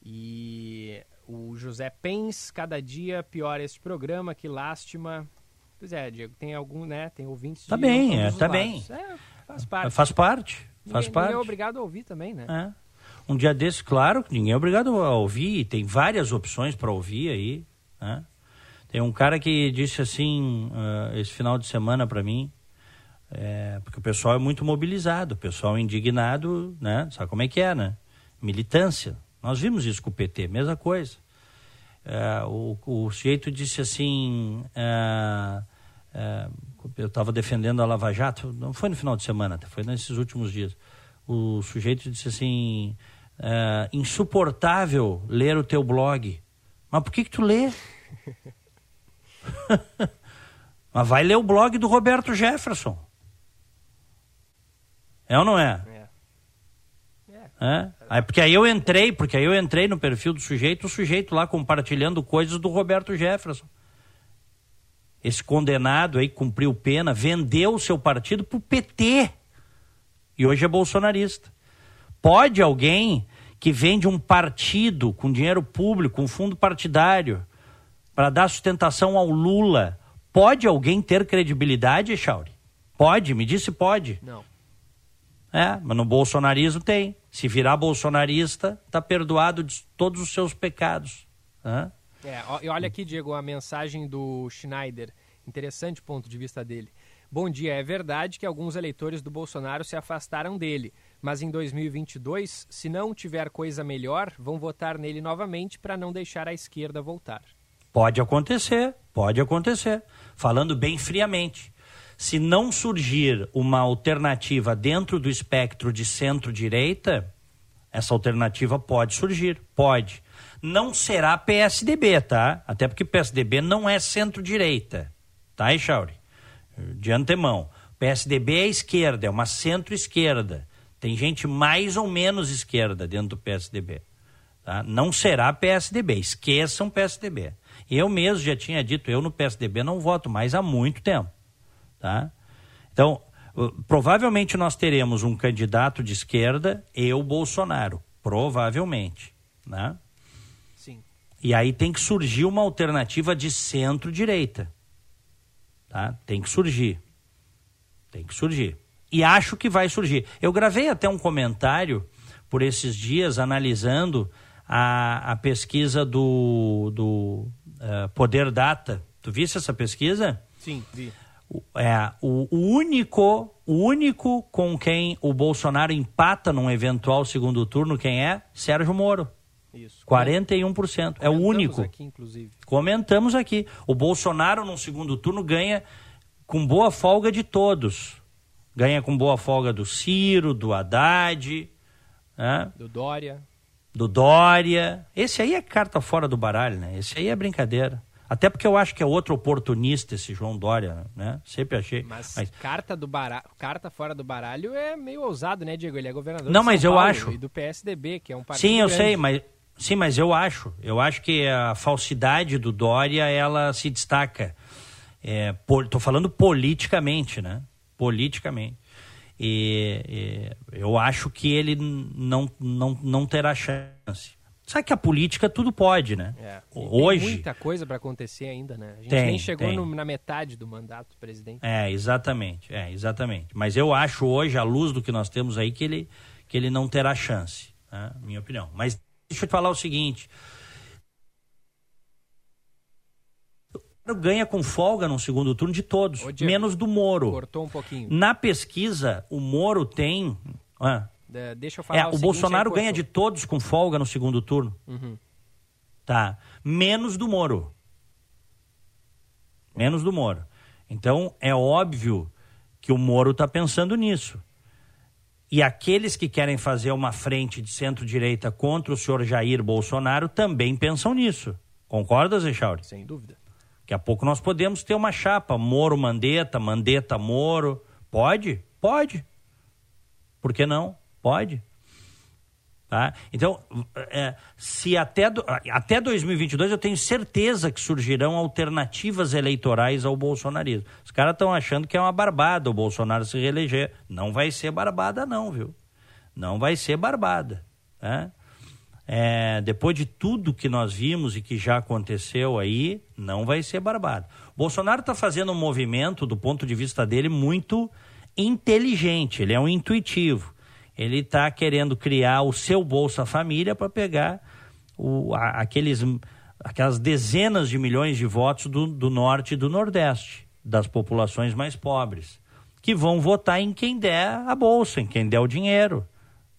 E o José Pens, cada dia pior este programa, que lástima. Pois é, Diego, tem algum, né? Tem ouvintes. Tá bem, é, tá bem. É, faz parte. Faz parte. Faz ninguém, parte. Ninguém é obrigado a ouvir também, né? É. Um dia desses, claro, ninguém é obrigado a ouvir, tem várias opções para ouvir aí. Né? Tem um cara que disse assim, uh, esse final de semana para mim, é, porque o pessoal é muito mobilizado, o pessoal é indignado, né? Sabe como é que é, né? Militância. Nós vimos isso com o PT, mesma coisa. É, o, o sujeito disse assim, é, é, eu estava defendendo a Lava Jato, não foi no final de semana, foi nesses últimos dias. O sujeito disse assim, é, insuportável ler o teu blog. Mas por que que tu lê? Mas vai ler o blog do Roberto Jefferson. É ou não é? É. é? Aí, porque aí eu entrei, porque aí eu entrei no perfil do sujeito, o sujeito lá compartilhando coisas do Roberto Jefferson. Esse condenado aí cumpriu pena, vendeu o seu partido pro PT. E hoje é bolsonarista. Pode alguém que vende um partido com dinheiro público, um fundo partidário, para dar sustentação ao Lula, pode alguém ter credibilidade, Chauri? Pode, me disse pode. Não. É, mas no bolsonarismo tem. Se virar bolsonarista, está perdoado de todos os seus pecados. Hã? É, olha aqui, Diego, a mensagem do Schneider. Interessante ponto de vista dele. Bom dia, é verdade que alguns eleitores do Bolsonaro se afastaram dele, mas em 2022, se não tiver coisa melhor, vão votar nele novamente para não deixar a esquerda voltar. Pode acontecer, pode acontecer. Falando bem friamente, se não surgir uma alternativa dentro do espectro de centro-direita, essa alternativa pode surgir, pode. Não será PSDB, tá? Até porque PSDB não é centro-direita, tá, Echauri? De antemão. PSDB é esquerda, é uma centro-esquerda. Tem gente mais ou menos esquerda dentro do PSDB. Tá? Não será PSDB, esqueçam PSDB. Eu mesmo já tinha dito, eu no PSDB não voto mais há muito tempo. Tá? Então, provavelmente nós teremos um candidato de esquerda e o Bolsonaro. Provavelmente. Né? Sim. E aí tem que surgir uma alternativa de centro-direita. Tá? Tem que surgir. Tem que surgir. E acho que vai surgir. Eu gravei até um comentário por esses dias analisando a, a pesquisa do, do uh, Poder Data. Tu viste essa pesquisa? Sim, vi. É, o, o, único, o único com quem o Bolsonaro empata num eventual segundo turno, quem é? Sérgio Moro. Isso. 41%. é o único. Aqui, inclusive. Comentamos aqui. O Bolsonaro, num segundo turno, ganha com boa folga de todos. Ganha com boa folga do Ciro, do Haddad, né? do Dória. Do Dória. Esse aí é carta fora do baralho, né? Esse aí é brincadeira. Até porque eu acho que é outro oportunista esse João Dória, né? Sempre achei. Mas, mas... carta do baralho, carta fora do baralho é meio ousado, né, Diego? Ele é governador Não, mas eu acho. E do PSDB, que é um partido Sim, eu grande. sei, mas sim, mas eu acho. Eu acho que a falsidade do Dória ela se destaca. É, por, tô falando politicamente, né? Politicamente. E, e, eu acho que ele não, não, não terá chance. Sabe que a política tudo pode, né? É. Hoje. Tem muita coisa para acontecer ainda, né? A gente tem, nem chegou no, na metade do mandato do presidente. É, exatamente. É, exatamente. Mas eu acho hoje, à luz do que nós temos aí, que ele, que ele não terá chance. Né? Minha opinião. Mas deixa eu te falar o seguinte: ganha com folga no segundo turno de todos, Diego, menos do Moro. Cortou um pouquinho. Na pesquisa, o Moro tem. Ah, De- deixa eu falar é, o, o Bolsonaro ganha de todos com folga no segundo turno. Uhum. Tá. Menos do Moro. Menos do Moro. Então, é óbvio que o Moro está pensando nisso. E aqueles que querem fazer uma frente de centro-direita contra o senhor Jair Bolsonaro também pensam nisso. Concorda, Zé Chauri? Sem dúvida. Daqui a pouco nós podemos ter uma chapa, Moro Mandetta, Mandetta Moro. Pode? Pode. Por que não? Pode. Tá? Então, é, se até, do- até 2022 eu tenho certeza que surgirão alternativas eleitorais ao bolsonarismo. Os caras estão achando que é uma barbada o Bolsonaro se reeleger. Não vai ser barbada, não, viu? Não vai ser barbada. Tá? É, depois de tudo que nós vimos e que já aconteceu aí, não vai ser barbado. Bolsonaro está fazendo um movimento, do ponto de vista dele, muito inteligente. Ele é um intuitivo. Ele está querendo criar o seu Bolsa Família para pegar o, a- aqueles, aquelas dezenas de milhões de votos do, do norte e do nordeste, das populações mais pobres, que vão votar em quem der a bolsa, em quem der o dinheiro.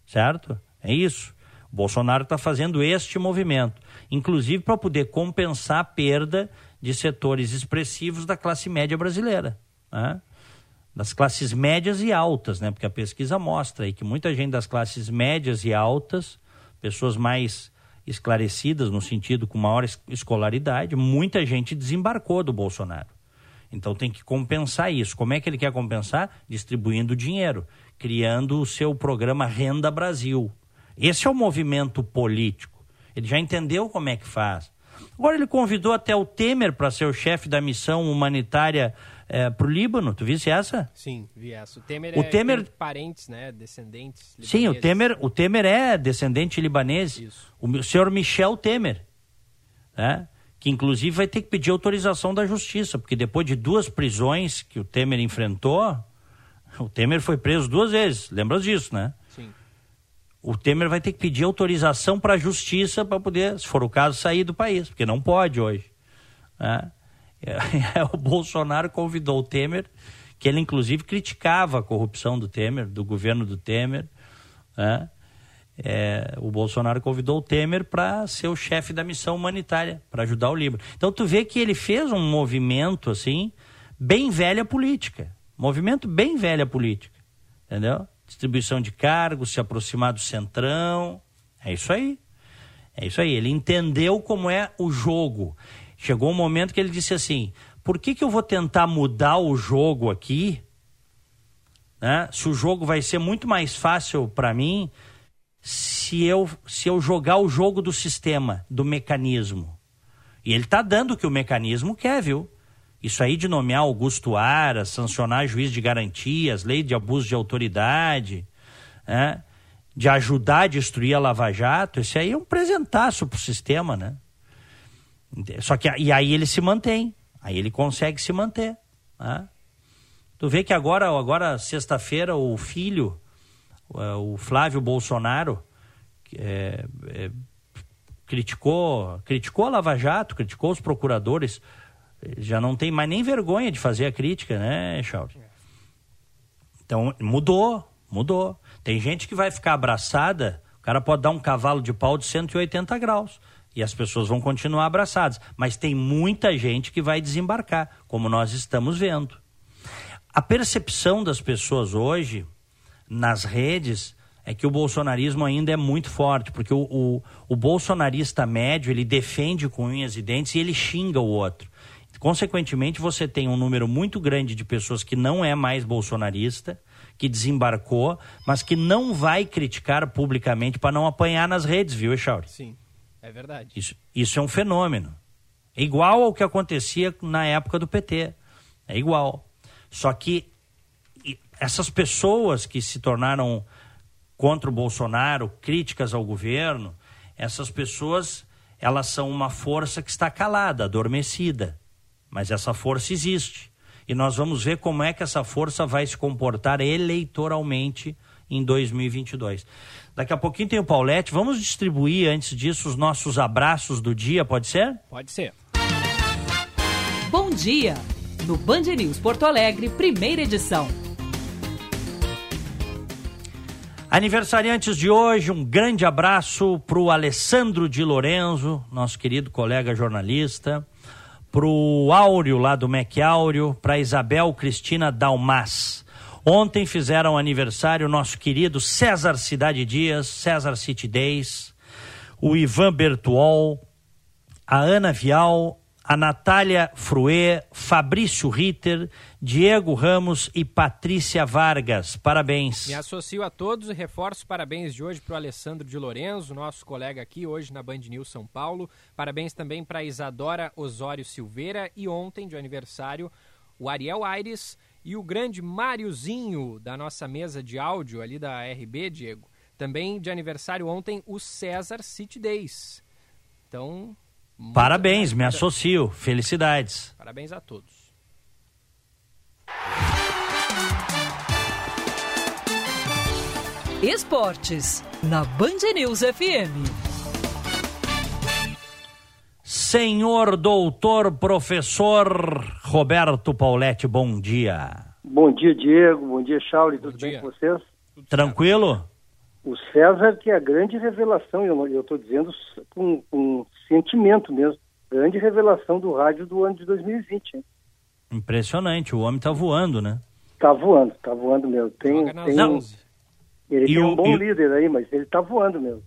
Certo? É isso. Bolsonaro está fazendo este movimento, inclusive para poder compensar a perda de setores expressivos da classe média brasileira. né? Das classes médias e altas, né? Porque a pesquisa mostra aí que muita gente das classes médias e altas, pessoas mais esclarecidas no sentido com maior es- escolaridade, muita gente desembarcou do Bolsonaro. Então tem que compensar isso. Como é que ele quer compensar? Distribuindo dinheiro, criando o seu programa Renda Brasil. Esse é o movimento político. Ele já entendeu como é que faz. Agora ele convidou até o Temer para ser o chefe da missão humanitária para o Líbano. Tu viste essa? Sim, vi essa. O Temer O é Temer- parentes, né? Descendentes. Sim, o libaneses. Temer, o Temer é descendente libanês. Isso. O senhor Michel Temer, né? que inclusive vai ter que pedir autorização da justiça, porque depois de duas prisões que o Temer enfrentou, o Temer foi preso duas vezes, lembra disso, né? O Temer vai ter que pedir autorização para a justiça para poder, se for o caso, sair do país, porque não pode hoje. né? É, o Bolsonaro convidou o Temer, que ele inclusive criticava a corrupção do Temer, do governo do Temer. né? É, o Bolsonaro convidou o Temer para ser o chefe da missão humanitária, para ajudar o Líbano. Então tu vê que ele fez um movimento assim, bem velha política. Movimento bem velha política. Entendeu? Distribuição de cargos, se aproximar do centrão. É isso aí. É isso aí. Ele entendeu como é o jogo. Chegou um momento que ele disse assim: por que, que eu vou tentar mudar o jogo aqui né? Se o jogo vai ser muito mais fácil para mim se eu, se eu jogar o jogo do sistema, do mecanismo. E ele está dando o que o mecanismo quer, viu? Isso aí de nomear Augusto Aras, sancionar juiz de garantias, lei de abuso de autoridade, né? de ajudar a destruir a Lava Jato, esse aí é um presentaço para o sistema, né? Só que e aí ele se mantém, aí ele consegue se manter. Né? Tu vê que agora, agora sexta-feira, o filho é, o Flávio Bolsonaro é, é, criticou, criticou a Lava Jato, criticou os procuradores, já não tem mais nem vergonha de fazer a crítica, né, Charles? Então, mudou, mudou. Tem gente que vai ficar abraçada, o cara pode dar um cavalo de pau de 180 graus e as pessoas vão continuar abraçadas. Mas tem muita gente que vai desembarcar, como nós estamos vendo. A percepção das pessoas hoje nas redes é que o bolsonarismo ainda é muito forte, porque o, o, o, bolsonarista médio ele defende com unhas e dentes e ele xinga o outro. Consequentemente, você tem um número muito grande de pessoas que não é mais bolsonarista, que desembarcou, mas que não vai criticar publicamente para não apanhar nas redes, viu, Echauri? Sim, é verdade. Isso, isso é um fenômeno. É igual ao que acontecia na época do PT. É igual. Só que essas pessoas que se tornaram contra o Bolsonaro, críticas ao governo, essas pessoas, elas são uma força que está calada, adormecida. Mas essa força existe. E nós vamos ver como é que essa força vai se comportar eleitoralmente em 2022. Daqui a pouquinho tem o Paulette. Vamos distribuir, antes disso, os nossos abraços do dia, pode ser? Pode ser. Bom dia! No Band News Porto Alegre, primeira edição. Aniversariantes de hoje, um grande abraço para o Alessandro de Lorenzo, nosso querido colega jornalista, para o Áureo lá do MEC Áureo, para Isabel Cristina Dalmas. Ontem fizeram aniversário nosso querido César Cidade Dias, César City Days, o Ivan Bertuol, a Ana Vial, a Natália Fruê, Fabrício Ritter, Diego Ramos e Patrícia Vargas. Parabéns. Me associo a todos e reforço parabéns de hoje para o Alessandro de Lorenzo, nosso colega aqui hoje na Band News São Paulo. Parabéns também para Isadora Osório Silveira e ontem de aniversário o Ariel Aires e o grande Máriozinho da nossa mesa de áudio ali da RB, Diego. Também de aniversário ontem o César City Days. Então, Parabéns, me associo. Felicidades. Parabéns a todos. Esportes, na Band News FM. Senhor doutor professor Roberto Pauletti, bom dia. Bom dia, Diego. Bom dia, Charles. Tudo dia. bem com vocês? Tranquilo? O César, que é a grande revelação, eu estou dizendo com, com sentimento mesmo, grande revelação do rádio do ano de 2020. Hein? Impressionante, o homem está voando, né? Tá voando, tá voando mesmo. Tem, tem 11. ele E tem o- um bom e líder aí, mas ele tá voando mesmo.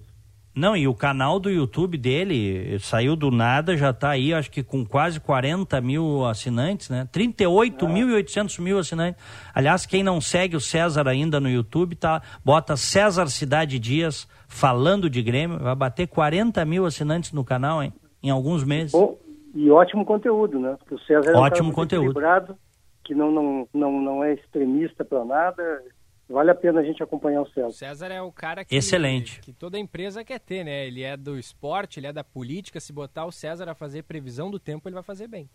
Não, e o canal do YouTube dele saiu do nada, já está aí, acho que com quase 40 mil assinantes, né? 38.800 mil assinantes. Aliás, quem não segue o César ainda no YouTube, tá, bota César Cidade Dias falando de Grêmio, vai bater 40 mil assinantes no canal, hein? Em alguns meses. Bom, e ótimo conteúdo, né? Porque o César é um Ótimo cara muito conteúdo. equilibrado, que não, não, não, não é extremista para nada. Vale a pena a gente acompanhar o O César. César é o cara que, Excelente. que toda empresa quer ter, né? Ele é do esporte, ele é da política. Se botar o César a fazer previsão do tempo, ele vai fazer bem.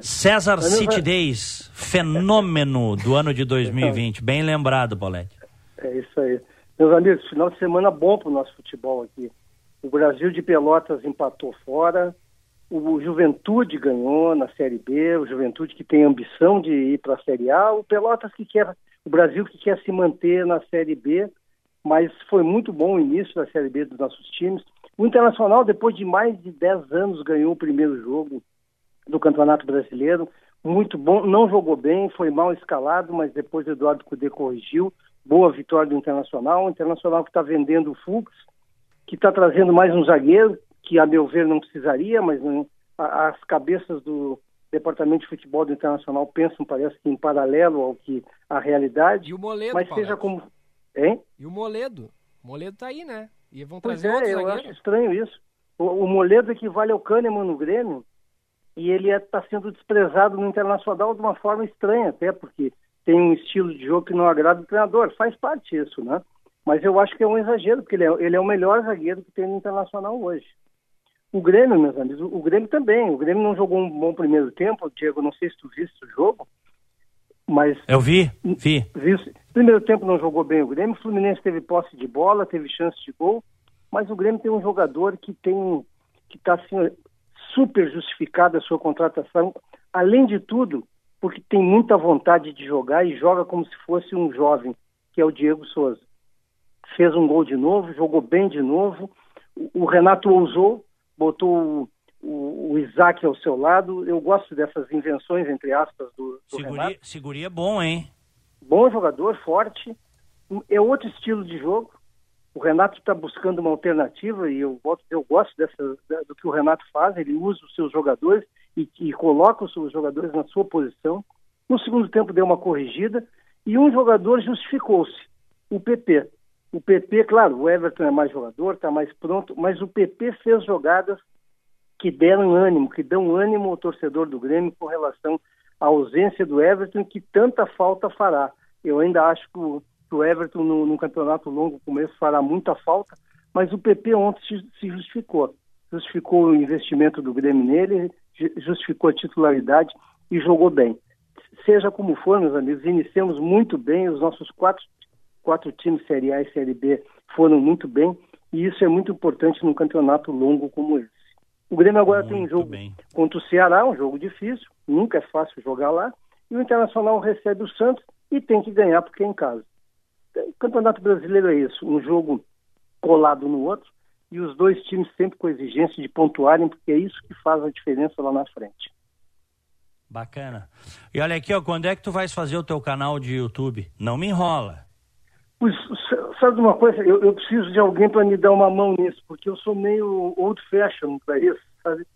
César City Days, fenômeno do ano de 2020. Bem lembrado, Paulette. É isso aí. Meus amigos, final de semana bom para o nosso futebol aqui. O Brasil de Pelotas empatou fora, o Juventude ganhou na Série B, o Juventude que tem ambição de ir para a Série A, o Pelotas que quer, o Brasil que quer se manter na Série B, mas foi muito bom o início da Série B dos nossos times. O Internacional, depois de mais de 10 anos, ganhou o primeiro jogo do Campeonato Brasileiro. Muito bom, não jogou bem, foi mal escalado, mas depois Eduardo Cudê corrigiu. Boa vitória do Internacional. O Internacional que está vendendo o Fux, que está trazendo mais um zagueiro, que a meu ver não precisaria, mas não- a- as cabeças do departamento de futebol do Internacional pensam, parece que em paralelo ao que a realidade. E o Moledo, Mas seja como. Hein? E o Moledo? O Moledo tá aí, né? E vão Pois trazer outro é, eu zagueiro. acho estranho isso. O, o Moledo equivale ao Kahneman no Grêmio e ele está sendo desprezado no Internacional de uma forma estranha, até porque tem um estilo de jogo que não agrada o treinador. Faz parte isso, né? Mas eu acho que é um exagero, porque ele é, ele é o melhor zagueiro que tem no Internacional hoje. O Grêmio, meus amigos, o Grêmio também. O Grêmio não jogou um bom primeiro tempo, Diego, não sei se tu viste o jogo, mas Eu vi, vi. Viu? Primeiro tempo não jogou bem o Grêmio, o Fluminense teve posse de bola, teve chance de gol, mas o Grêmio tem um jogador que tem que está assim, super justificada a sua contratação, além de tudo, porque tem muita vontade de jogar e joga como se fosse um jovem, que é o Diego Souza. Fez um gol de novo, jogou bem de novo. O Renato ousou, botou o, o, Isaac ao seu lado. Eu gosto dessas invenções, entre aspas, do, do Renato Seguri, seguri é bom, hein? bom jogador, forte, é outro estilo de jogo. O Renato está buscando uma alternativa e eu, gosto- eu gosto dessa, do que o Renato faz. Ele usa os seus jogadores e, e coloca os seus jogadores na sua posição. No segundo tempo deu uma corrigida e um jogador justificou-se, o PP. O PP, claro, o Everton é mais jogador, está mais pronto, mas o PP fez jogadas que deram ânimo, que dão ânimo ao torcedor do Grêmio com relação à ausência do Everton, que tanta falta fará. Eu ainda acho que o, que o Everton, no, no campeonato longo começo, fará muita falta, mas o PP ontem se, justificou. Justificou o investimento do Grêmio nele, ju- justificou a titularidade e jogou bem. Seja como for, meus amigos, iniciamos muito bem, os nossos quatro, quatro times Série A e Série B foram muito bem, e isso é muito importante num campeonato longo como esse. O Grêmio agora tem um Muito jogo bem. contra o Ceará, um jogo difícil, nunca é fácil jogar lá, e o Internacional recebe o Santos e tem que ganhar porque é em casa. O Campeonato Brasileiro é isso, um jogo colado no outro, e os dois times sempre com exigência de pontuarem, porque é isso que faz a diferença lá na frente. Bacana. E olha aqui, ó, quando é que tu vais fazer o teu canal de YouTube? Não me enrola. Pois, sabe uma coisa? Eu, eu preciso de alguém para me dar uma mão nisso, porque eu sou meio old fashion para isso, sabe?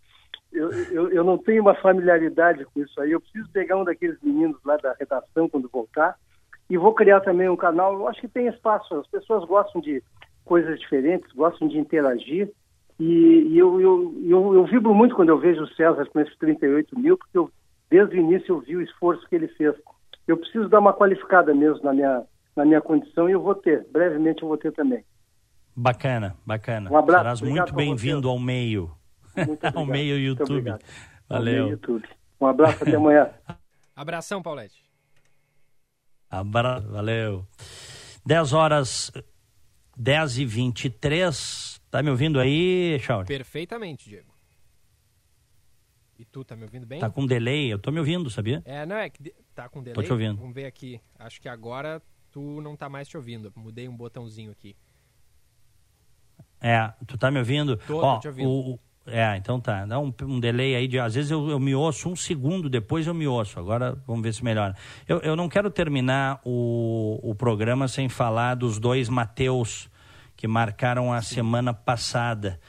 Eu, eu, eu não tenho uma familiaridade com isso aí. Eu preciso pegar um daqueles meninos lá da redação quando voltar e vou criar também um canal. Eu acho que tem espaço. As pessoas gostam de coisas diferentes, gostam de interagir. E, e eu, eu, eu, eu vibro muito quando eu vejo o César com esses 38 mil, porque eu, desde o início eu vi o esforço que ele fez. Eu preciso dar uma qualificada mesmo na minha, na minha condição e eu vou ter. Brevemente eu vou ter também. Bacana, bacana. Um abraço, Serás muito bem-vindo ao meio. Muito ao meio YouTube. Valeu. meio YouTube. Um abraço, até amanhã. Abração, Paulette. Abra... Valeu. 10 horas, 10 e 23. Tá me ouvindo aí, Shauri? Perfeitamente, Diego. E tu, tá me ouvindo bem? Tá com delay? Eu tô me ouvindo, sabia? É, não, é que tá com delay. Tô te ouvindo. Vamos ver aqui. Acho que agora tu não tá mais te ouvindo. Mudei um botãozinho aqui. É, tu tá me ouvindo? Tô, Ó, tô te ouvindo. o- o- é, então tá. Dá um, um delay aí de. Às vezes eu, eu me ouço um segundo, depois eu me ouço. Agora vamos ver se melhora. Eu, eu não quero terminar o, o programa sem falar dos dois Mateus que marcaram a semana passada.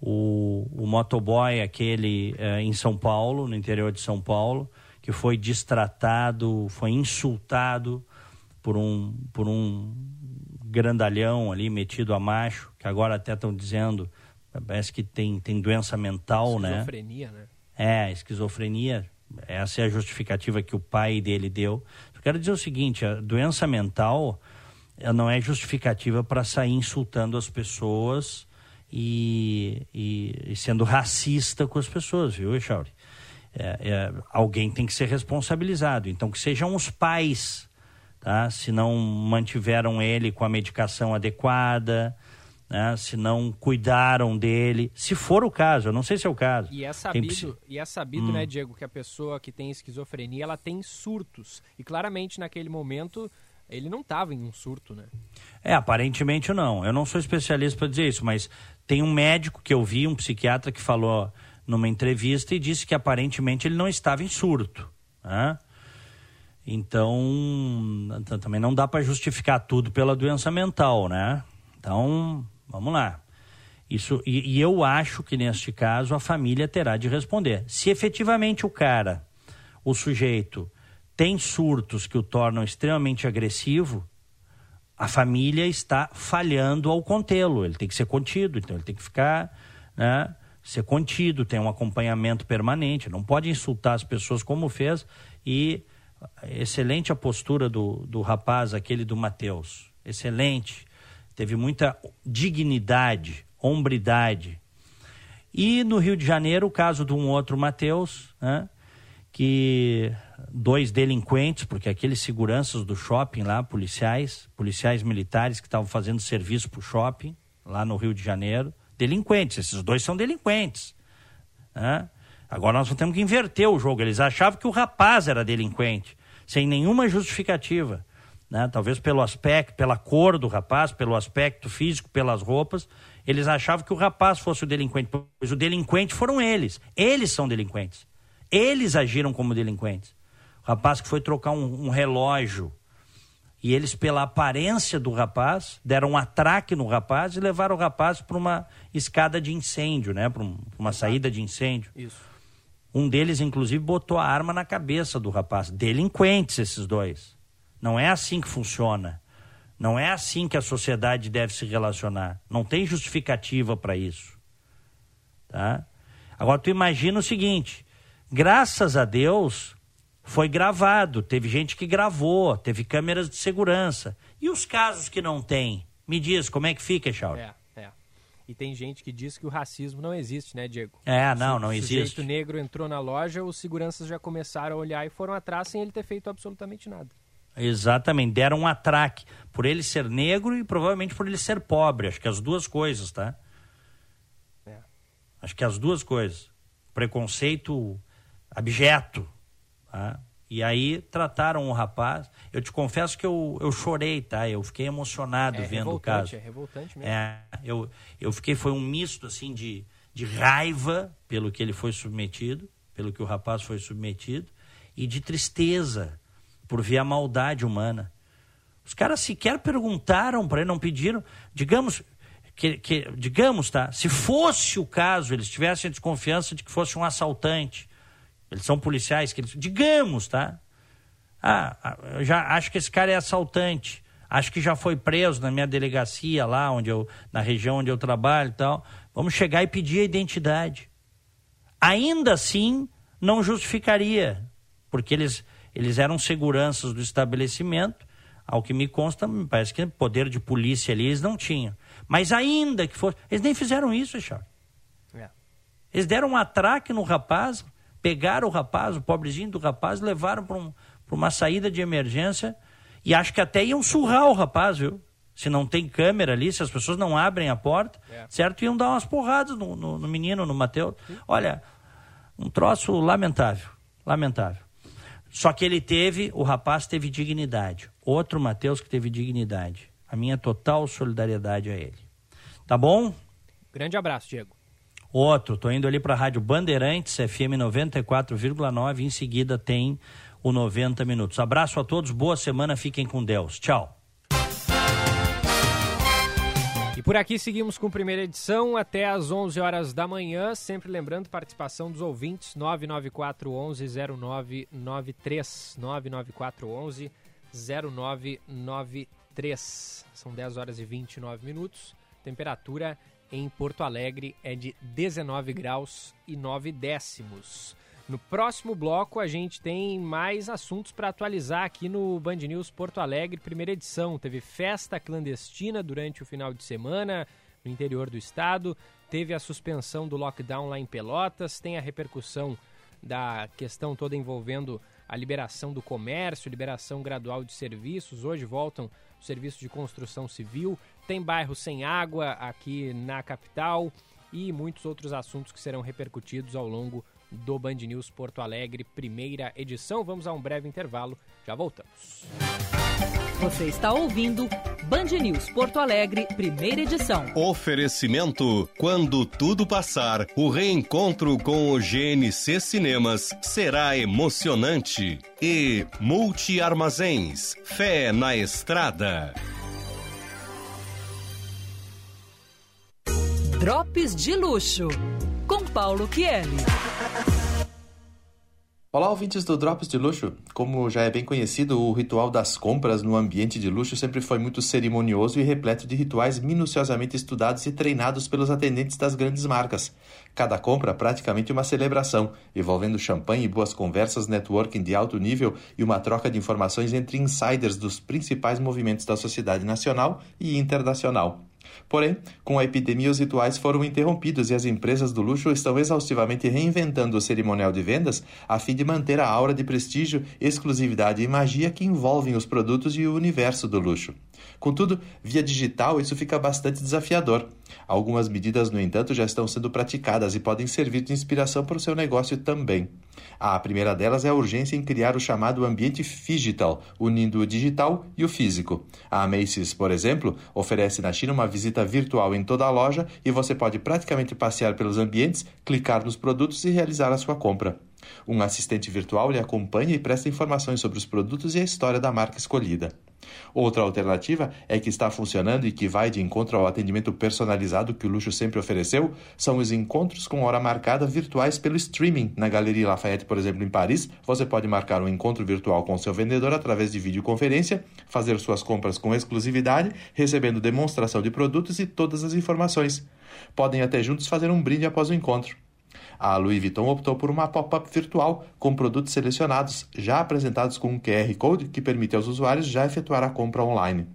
O, o motoboy, aquele eh, em São Paulo, no interior de São Paulo, que foi destratado, foi insultado por um, por um grandalhão ali metido a macho, que agora até estão dizendo, parece que tem, tem doença mental, né? Esquizofrenia, né? É, esquizofrenia. Essa é a justificativa que o pai dele deu. Eu quero dizer o seguinte: a doença mental não é justificativa para sair insultando as pessoas e, e- e sendo racista com as pessoas, viu, Echauri? É, é, alguém tem que ser responsabilizado. Então, que sejam os pais, tá? se não mantiveram ele com a medicação adequada, né? se não cuidaram dele. Se for o caso, eu não sei se é o caso. E é Tem sabido, e é sabido Hum. né, Diego, que a pessoa que tem esquizofrenia, ela tem surtos. E claramente naquele momento ele não estava em um surto, né? É, aparentemente não. Eu não sou especialista para dizer isso, mas tem um médico que eu vi, um psiquiatra que falou numa entrevista e disse que aparentemente ele não estava em surto. né? Então, também não dá para justificar tudo pela doença mental, né? Então, vamos lá. Isso, e, e eu acho que neste caso a família terá de responder. Se efetivamente o cara o sujeito tem surtos que o tornam extremamente agressivo, a família está falhando ao contê-lo. Ele tem que ser contido, então ele tem que ficar, né, ser contido, tem um acompanhamento permanente. Não pode insultar as pessoas como fez. E excelente a postura do, do rapaz, aquele do Mateus. Excelente. Teve muita dignidade, hombridade. E no Rio de Janeiro, o caso de um outro Mateus, né, que dois delinquentes, porque aqueles seguranças do shopping lá, policiais, policiais militares que estavam fazendo serviço para o shopping, lá no Rio de Janeiro, delinquentes, esses dois são delinquentes. Né? Agora nós temos que inverter o jogo. Eles achavam que o rapaz era delinquente, sem nenhuma justificativa. Né? Talvez pelo aspecto, pela cor do rapaz, pelo aspecto físico, pelas roupas, eles achavam que o rapaz fosse o delinquente, pois o delinquente foram eles. Eles são delinquentes. Eles agiram como delinquentes. O rapaz que foi trocar um, um relógio e eles, pela aparência do rapaz, deram um atraque no rapaz e levaram o rapaz para uma escada de incêndio, né? Para um, uma saída de incêndio. Isso. Um deles, inclusive, botou a arma na cabeça do rapaz. Delinquentes, esses dois. Não é assim que funciona. Não é assim que a sociedade deve se relacionar. Não tem justificativa para isso. Tá? Agora, tu imagina o seguinte: graças a Deus, foi gravado, teve gente que gravou, teve câmeras de segurança. E os casos que não tem? Me diz, como é que fica, Charles? É. E tem gente que diz que o racismo não existe, né, Diego? É, não, não existe. O sujeito negro entrou na loja, os seguranças já começaram a olhar e foram atrás sem ele ter feito absolutamente nada. Exatamente, deram um atraque por ele ser negro e provavelmente por ele ser pobre. Acho que as duas coisas, tá? É. Acho que as duas coisas. Preconceito abjeto. Tá? E aí trataram o rapaz. Eu te confesso que eu, eu chorei, tá? Eu fiquei emocionado É vendo o caso. é revoltante mesmo. É, eu, eu fiquei, foi um misto assim de, de raiva pelo que ele foi submetido, pelo que o rapaz foi submetido, e de tristeza por ver a maldade humana. Os caras sequer perguntaram para ele, não pediram. Digamos, que, que, digamos, tá? Se fosse o caso, eles tivessem a desconfiança de que fosse um assaltante. Eles são policiais, que eles, digamos, tá? Ah, ah, eu já acho que esse cara é assaltante. Acho que já foi preso na minha delegacia lá, onde eu, na região onde eu trabalho e tal. Vamos chegar e pedir a identidade. Ainda assim, não justificaria, porque eles, eles eram seguranças do estabelecimento. Ao que me consta, me parece que poder de polícia ali eles não tinham. Mas ainda que fosse. Eles nem fizeram isso, Richard. É. Eles deram um atraque no rapaz, pegaram o rapaz, o pobrezinho do rapaz, levaram para um, uma saída de emergência e acho que até iam surrar o rapaz, viu? Se não tem câmera ali, se as pessoas não abrem a porta, É. certo? Iam dar umas porradas no, no, no menino, no Mateus. Olha, um troço lamentável, lamentável. Só que ele teve, o rapaz teve dignidade. Outro Mateus que teve dignidade. A minha total solidariedade a ele. Tá bom? Grande abraço, Diego. Outro, tô indo ali para a Rádio Bandeirantes, FM 94,9. Em seguida tem o 90 Minutos. Abraço a todos, boa semana, fiquem com Deus. Tchau. E por aqui seguimos com primeira edição até às 11 horas da manhã, sempre lembrando participação dos ouvintes 994 11 0993 994 11 0993. São 10 horas e 29 minutos. Temperatura em Porto Alegre é de 19 graus e 9 décimos. No próximo bloco a gente tem mais assuntos para atualizar aqui no Band News Porto Alegre, primeira edição. Teve festa clandestina durante o final de semana no interior do estado, teve a suspensão do lockdown lá em Pelotas, tem a repercussão da questão toda envolvendo a liberação do comércio, liberação gradual de serviços. Hoje voltam os serviços de construção civil, tem bairro sem água aqui na capital e muitos outros assuntos que serão repercutidos ao longo do Band News Porto Alegre, primeira edição. Vamos a um breve intervalo, já voltamos. Você está ouvindo Band News Porto Alegre, primeira edição. Oferecimento: quando tudo passar, o reencontro com o GNC Cinemas será emocionante. E Multi Armazéns, fé na estrada. Drops de luxo com Paulo Kieli. Olá, ouvintes do Drops de Luxo. Como já é bem conhecido, o ritual das compras no ambiente de luxo sempre foi muito cerimonioso e repleto de rituais minuciosamente estudados e treinados pelos atendentes das grandes marcas. Cada compra praticamente uma celebração, envolvendo champanhe e boas conversas, networking de alto nível e uma troca de informações entre insiders dos principais movimentos da sociedade nacional e internacional. Porém, com a epidemia, os rituais foram interrompidos e as empresas do luxo estão exaustivamente reinventando o cerimonial de vendas a fim de manter a aura de prestígio, exclusividade e magia que envolvem os produtos e o universo do luxo. Contudo, via digital isso fica bastante desafiador. Algumas medidas, no entanto, já estão sendo praticadas e podem servir de inspiração para o seu negócio também. A primeira delas é a urgência em criar o chamado ambiente digital, unindo o digital e o físico. A Macy's, por exemplo, oferece na China uma visita virtual em toda a loja e você pode praticamente passear pelos ambientes, clicar nos produtos e realizar a sua compra. Um assistente virtual lhe acompanha e presta informações sobre os produtos e a história da marca escolhida. Outra alternativa é que está funcionando e que vai de encontro ao atendimento personalizado que o luxo sempre ofereceu, são os encontros com hora marcada virtuais pelo streaming. Na Galeria Lafayette, por exemplo, em Paris, você pode marcar um encontro virtual com seu vendedor através de videoconferência, fazer suas compras com exclusividade, recebendo demonstração de produtos e todas as informações. Podem até juntos fazer um brinde após o encontro. A Louis Vuitton optou por uma pop-up virtual com produtos selecionados, já apresentados com um QR Code que permite aos usuários já efetuar a compra online.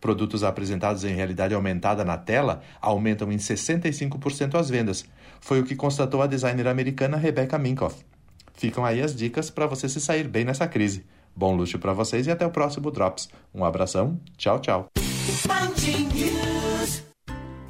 Produtos apresentados em realidade aumentada na tela aumentam em 65% as vendas. Foi o que constatou a designer americana Rebecca Minkoff. Ficam aí as dicas para você se sair bem nessa crise. Bom luxo para vocês e até o próximo Drops. Um abração, tchau, tchau.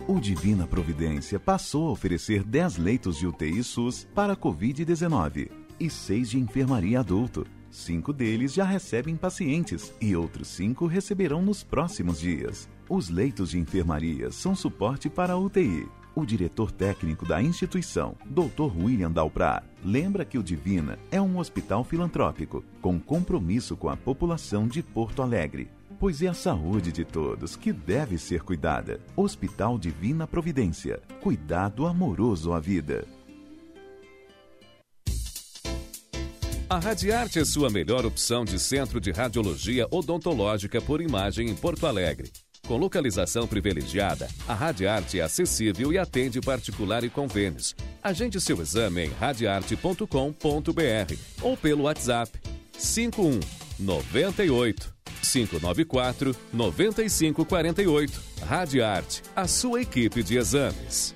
O Divina Providência passou a oferecer 10 leitos de UTI SUS para Covid-19 e 6 de enfermaria adulto. Cinco deles já recebem pacientes e outros cinco receberão nos próximos dias. Os leitos de enfermaria são suporte para a UTI. O diretor técnico da instituição, Dr. William Dalprar, lembra que o Divina é um hospital filantrópico com compromisso com a população de Porto Alegre pois é a saúde de todos que deve ser cuidada. Hospital Divina Providência. Cuidado amoroso à vida. A Radiarte é sua melhor opção de centro de radiologia odontológica por imagem em Porto Alegre. Com localização privilegiada, a Radiarte é acessível e atende particular e convênios. Agende seu exame em radiarte.com.br ou pelo WhatsApp 51 98 594 9548. Radiarte, a sua equipe de exames.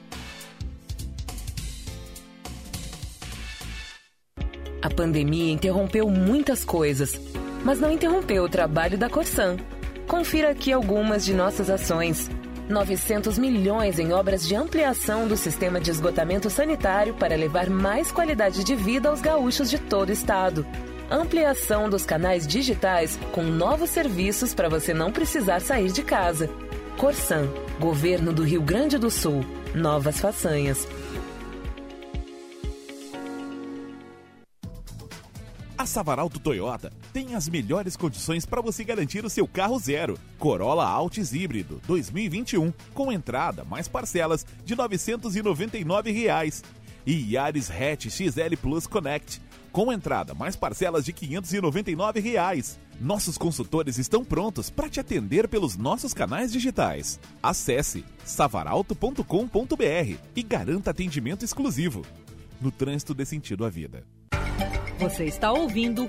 A pandemia interrompeu muitas coisas, mas não interrompeu o trabalho da Corsan. Confira aqui algumas de nossas ações. 900 milhões em obras de ampliação do sistema de esgotamento sanitário para levar mais qualidade de vida aos gaúchos de todo o estado ampliação dos canais digitais com novos serviços para você não precisar sair de casa. Corsan, Governo do Rio Grande do Sul. Novas façanhas. A Savaralto Toyota tem as melhores condições para você garantir o seu carro zero. Corolla Altis híbrido 2021 com entrada mais parcelas de 999 reais. e Yaris Hatch XL Plus Connect com entrada mais parcelas de 599 reais. Nossos consultores estão prontos para te atender pelos nossos canais digitais. Acesse savaralto.com.br e garanta atendimento exclusivo. No trânsito dê sentido à vida. Você está ouvindo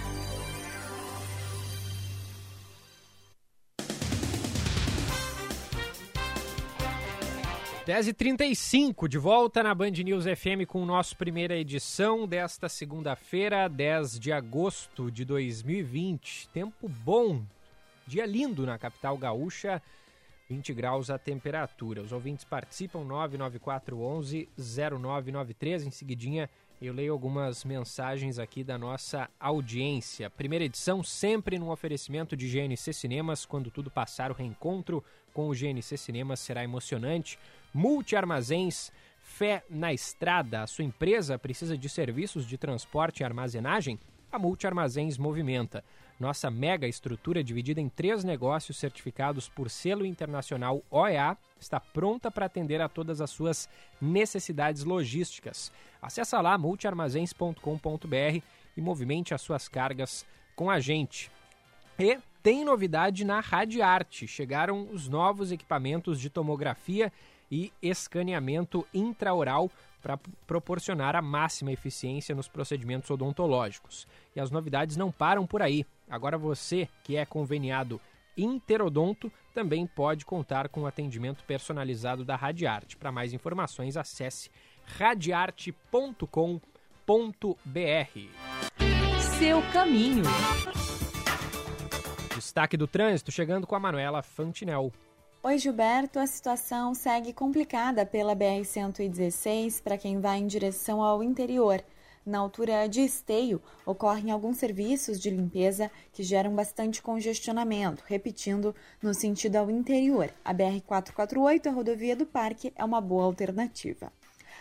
10h35, de volta na Band News FM com o nosso primeira edição desta segunda-feira, 10 de agosto de 2020. Tempo bom, dia lindo na capital gaúcha, 20 graus a temperatura. Os ouvintes participam 99411 0993. Em seguidinha eu leio algumas mensagens aqui da nossa audiência. Primeira edição sempre num oferecimento de GNC Cinemas. Quando tudo passar, o reencontro com o GNC Cinemas será emocionante. Multiarmazéns, fé na estrada. A sua empresa precisa de serviços de transporte e armazenagem? a Multiarmazéns movimenta. Nossa mega estrutura, dividida em três negócios certificados por selo internacional OEA, está pronta para atender a todas as suas necessidades logísticas. Acesse lá multiarmazéns.com.br e movimente as suas cargas com a gente. E tem novidade na Radiarte. Chegaram os novos equipamentos de tomografia e escaneamento intraoral para proporcionar a máxima eficiência nos procedimentos odontológicos. E as novidades não param por aí. Agora você que é conveniado Interodonto também pode contar com o atendimento personalizado da Radiarte. Para mais informações, acesse radiarte.com.br. Seu caminho. Destaque do trânsito chegando com a Manuela Fantinel. Oi, Gilberto. A situação segue complicada pela BR-116 para quem vai em direção ao interior. Na altura de Esteio, ocorrem alguns serviços de limpeza que geram bastante congestionamento. Repetindo, no sentido ao interior, a BR-448, a rodovia do Parque, é uma boa alternativa.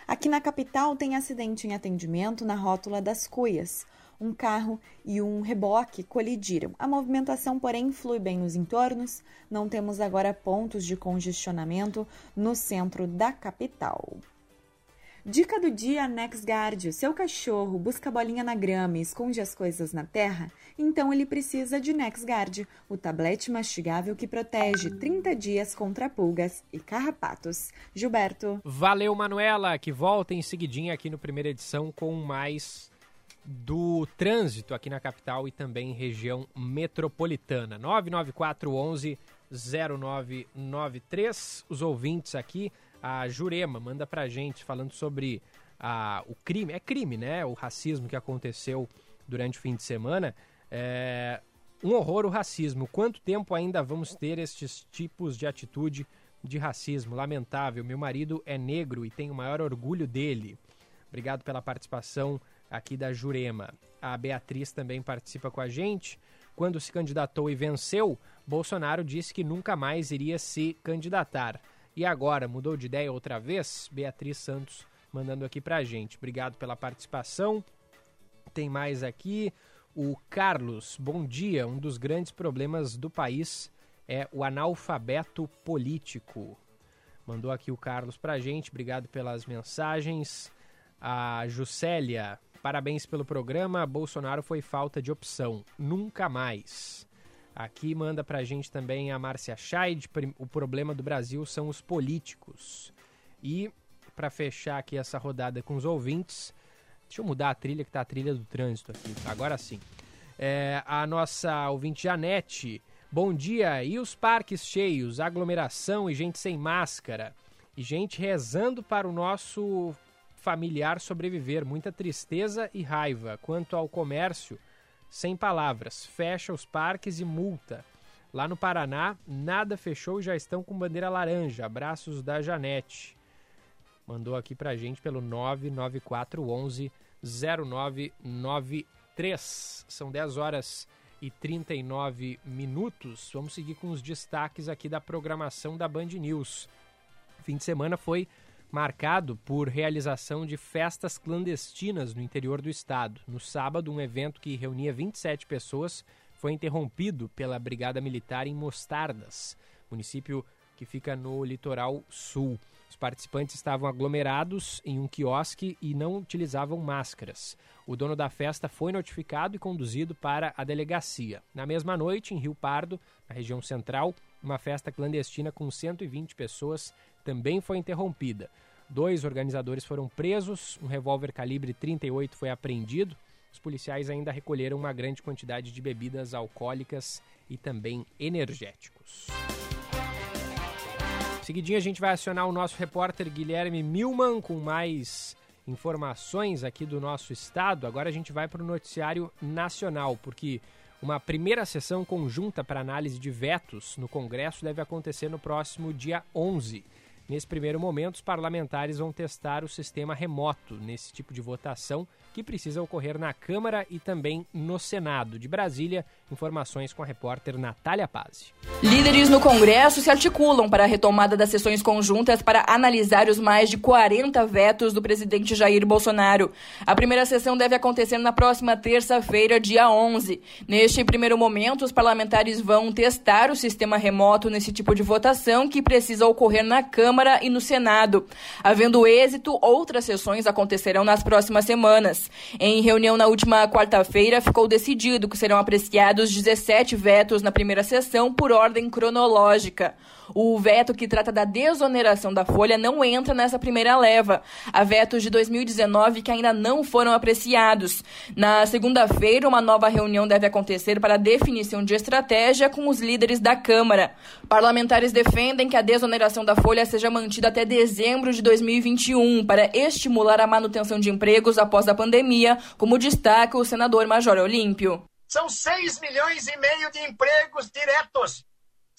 Aqui na capital tem acidente em atendimento na rótula das Cuias um carro e um reboque colidiram. A movimentação, porém, flui bem nos entornos. Não temos agora pontos de congestionamento no centro da capital. Dica do dia NexGuard. Seu cachorro busca bolinha na grama e esconde as coisas na terra? Então ele precisa de NexGuard, o tablete mastigável que protege 30 dias contra pulgas e carrapatos. Gilberto. Valeu, Manuela, que volta em seguidinha aqui no primeira edição com mais do trânsito aqui na capital e também região metropolitana. 994 11 0993. Os ouvintes aqui, a Jurema manda pra gente falando sobre a, o crime, é crime, né? O racismo que aconteceu durante o fim de semana. É um horror o racismo. Quanto tempo ainda vamos ter estes tipos de atitude de racismo? Lamentável. Meu marido é negro e tenho o maior orgulho dele. Obrigado pela participação aqui da Jurema. A Beatriz também participa com a gente. Quando se candidatou e venceu, Bolsonaro disse que nunca mais iria se candidatar. E agora, mudou de ideia outra vez? Beatriz Santos mandando aqui pra gente. Obrigado pela participação. Tem mais aqui. O Carlos, bom dia. Um dos grandes problemas do país é o analfabeto político. Mandou aqui o Carlos pra gente. Obrigado pelas mensagens. A Juscelia, Parabéns pelo programa. Bolsonaro foi falta de opção. Nunca mais. Aqui manda pra gente também a Márcia Scheid. O problema do Brasil são os políticos. E para fechar aqui essa rodada com os ouvintes, deixa eu mudar a trilha que tá a trilha do trânsito aqui. Agora sim. É, a nossa ouvinte Janete. Bom dia. E os parques cheios, aglomeração e gente sem máscara? E gente rezando para o nosso familiar sobreviver, muita tristeza e raiva. Quanto ao comércio, sem palavras, fecha os parques e multa. Lá no Paraná, nada fechou e já estão com bandeira laranja. Abraços da Janete. Mandou aqui pra gente pelo 99411 0993. São 10 horas e 39 minutos. Vamos seguir com os destaques aqui da programação da Band News. Fim de semana foi marcado por realização de festas clandestinas no interior do estado. No sábado, um evento que reunia 27 pessoas foi interrompido pela Brigada Militar em Mostardas, município que fica no litoral sul. Os participantes estavam aglomerados em um quiosque e não utilizavam máscaras. O dono da festa foi notificado e conduzido para a delegacia. Na mesma noite, em Rio Pardo, na região central, uma festa clandestina com 120 pessoas também foi interrompida. Dois organizadores foram presos, um revólver calibre 38 foi apreendido. Os policiais ainda recolheram uma grande quantidade de bebidas alcoólicas e também energéticos. Seguidinho a gente vai acionar o nosso repórter Guilherme Milman com mais informações aqui do nosso estado. Agora a gente vai para o noticiário nacional, porque uma primeira sessão conjunta para análise de vetos no Congresso deve acontecer no próximo dia 11. Nesse primeiro momento, os parlamentares vão testar o sistema remoto nesse tipo de votação que precisa ocorrer na Câmara e também no Senado. De Brasília, informações com a repórter Natália Pazzi. Líderes no Congresso se articulam para a retomada das sessões conjuntas para analisar os mais de 40 vetos do presidente Jair Bolsonaro. A primeira sessão deve acontecer na próxima terça-feira, dia 11. Neste primeiro momento, os parlamentares vão testar o sistema remoto nesse tipo de votação que precisa ocorrer na Câmara e no Senado. Havendo êxito, outras sessões acontecerão nas próximas semanas. Em reunião na última quarta-feira, ficou decidido que serão apreciados 17 vetos na primeira sessão por ordem cronológica. O veto que trata da desoneração da folha não entra nessa primeira leva. Há vetos de 2019 que ainda não foram apreciados. Na segunda-feira, uma nova reunião deve acontecer para definição de estratégia com os líderes da Câmara. Parlamentares defendem que a desoneração da folha seja mantida até dezembro de 2021 para estimular a manutenção de empregos após a pandemia, como destaca o senador Major Olímpio. São 6 milhões e meio de empregos diretos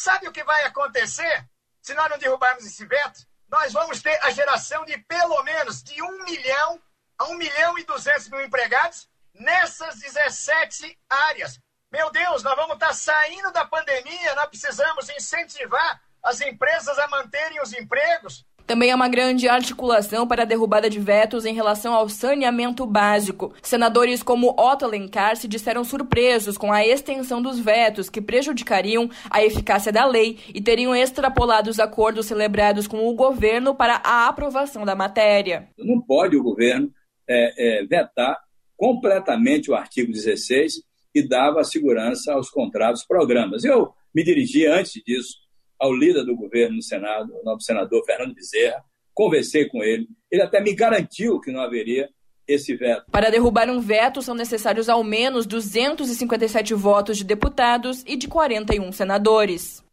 Sabe o que vai acontecer se nós não derrubarmos esse veto? Nós vamos ter a geração de pelo menos de 1 milhão a 1 milhão e 200 mil empregados nessas 17 áreas. Meu Deus, nós vamos estar saindo da pandemia, nós precisamos incentivar as empresas a manterem os empregos. Também há uma grande articulação para a derrubada de vetos em relação ao saneamento básico. Senadores como Otto Alencar se disseram surpresos com a extensão dos vetos que prejudicariam a eficácia da lei e teriam extrapolado os acordos celebrados com o governo para a aprovação da matéria. Não pode o governo é, é, vetar completamente o artigo 16 e dava segurança aos contratos programas. Eu me dirigi antes disso ao líder do governo no Senado, o novo senador Fernando Bezerra, conversei com ele, ele até me garantiu que não haveria esse veto. Para derrubar um veto, são necessários ao menos 257 votos de deputados e de 41 senadores.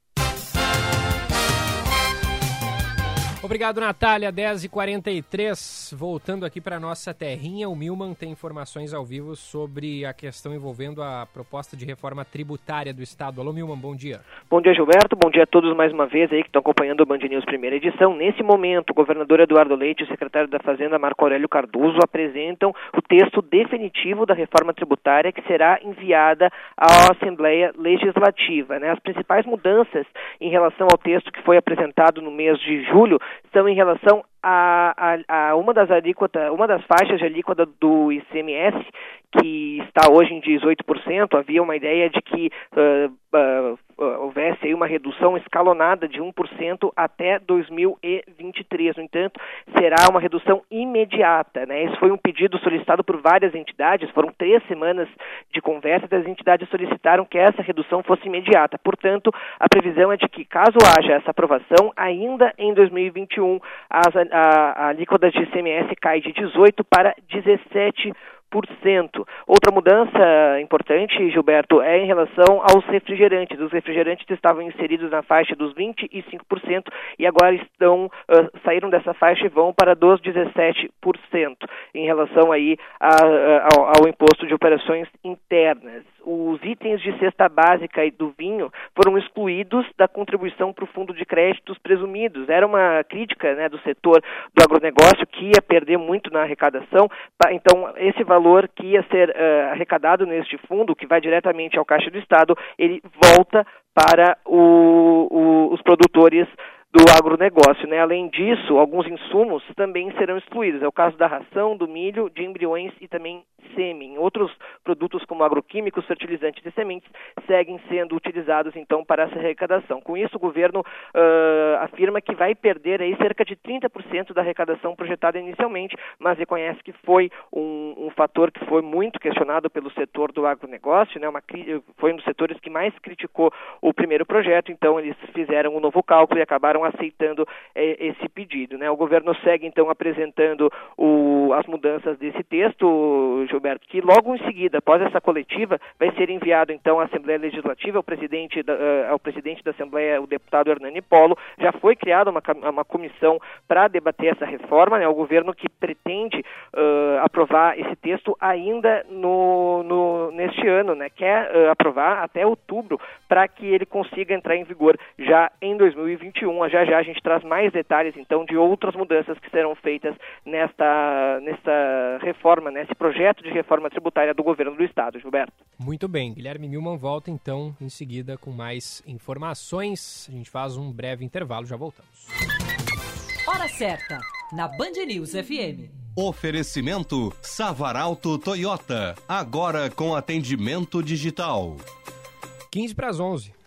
Obrigado, Natália. 10h43. Voltando aqui para nossa terrinha, o Milman tem informações ao vivo sobre a questão envolvendo a proposta de reforma tributária do Estado. Alô, Milman, bom dia. Bom dia, Gilberto. Bom dia a todos mais uma vez aí que estão acompanhando o Band News primeira edição. Nesse momento, o governador Eduardo Leite e o secretário da Fazenda, Marco Aurélio Cardoso, apresentam o texto definitivo da reforma tributária que será enviada à Assembleia Legislativa. Né? As principais mudanças em relação ao texto que foi apresentado no mês de julho são em relação a, a, a, uma das alíquotas, uma das faixas de alíquota do ICMS, que está hoje em 18%, havia uma ideia de que uh, uh, houvesse aí uma redução escalonada de 1% até 2023. No entanto, será uma redução imediata. Né? Esse foi um pedido solicitado por várias entidades, foram três semanas de conversa e as entidades solicitaram que essa redução fosse imediata. Portanto, a previsão é de que, caso haja essa aprovação, ainda em 2021, as, a, a alíquota de ICMS cai de 18% para 17%. Outra mudança importante, Gilberto, é em relação aos refrigerantes. Os refrigerantes estavam inseridos na faixa dos 25% e agora estão uh, saíram dessa faixa e vão para dos 17% em relação aí a, a, ao, ao imposto de operações internas os itens de cesta básica e do vinho foram excluídos da contribuição para o fundo de créditos presumidos. Era uma crítica né, do setor do agronegócio que ia perder muito na arrecadação. Então, esse valor que ia ser uh, arrecadado neste fundo, que vai diretamente ao Caixa do Estado, ele volta para o, o, os produtores do agronegócio. Né? Além disso, alguns insumos também serão excluídos. É o caso da ração, do milho, de embriões e também sêmen. Outros produtos como agroquímicos, fertilizantes e sementes seguem sendo utilizados então para essa arrecadação. Com isso, o governo uh, afirma que vai perder aí cerca de 30% da arrecadação projetada inicialmente, mas reconhece que foi um, um, fator que foi muito questionado pelo setor do agronegócio, né? Uma, foi um dos setores que mais criticou o primeiro projeto, então eles fizeram um novo cálculo e acabaram acabaram aceitando é, esse pedido. Né? O governo segue, então, apresentando o, as mudanças desse texto, Gilberto, que logo em seguida, após essa coletiva, vai ser enviado, então, à Assembleia Legislativa, ao presidente da, uh, ao presidente da Assembleia, o deputado Hernani Polo. Já foi criada uma, uma comissão para debater essa reforma, né? o governo que pretende uh, aprovar esse texto ainda no, no neste ano, né? quer uh, aprovar até outubro para que ele consiga entrar em vigor já em 2021 programa, já já a gente traz mais detalhes, então, de outras mudanças que serão feitas nesta, nesta reforma, nesse projeto de reforma tributária do governo do Estado, Gilberto. Muito bem, Guilherme Milman volta, então, em seguida com mais informações. A gente faz um breve intervalo, já voltamos. Hora certa, na Band News FM. Oferecimento Savaralto Toyota, agora com atendimento digital. 15 para as 11.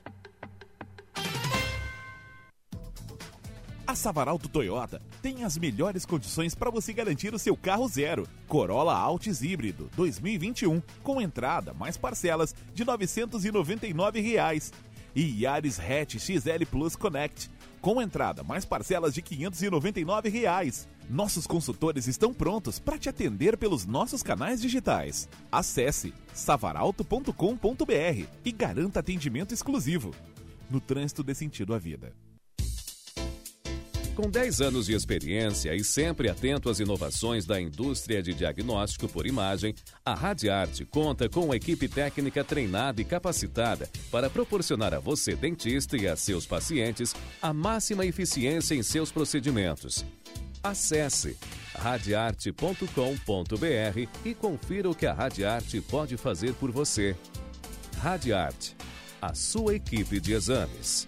A Savaralto Toyota tem as melhores condições para você garantir o seu carro zero. Corolla Altis híbrido 2021 com entrada mais parcelas de 999 reais. e Yaris Hatch XL Plus Connect com entrada mais parcelas de 599 reais. Nossos consultores estão prontos para te atender pelos nossos canais digitais. Acesse savaralto.com.br e garanta atendimento exclusivo. No trânsito dê sentido à vida. Com 10 anos de experiência e sempre atento às inovações da indústria de diagnóstico por imagem, a Radiarte conta com uma equipe técnica treinada e capacitada para proporcionar a você, dentista, e a seus pacientes a máxima eficiência em seus procedimentos. Acesse radiarte.com.br e confira o que a Radiarte pode fazer por você. Radiarte, a sua equipe de exames.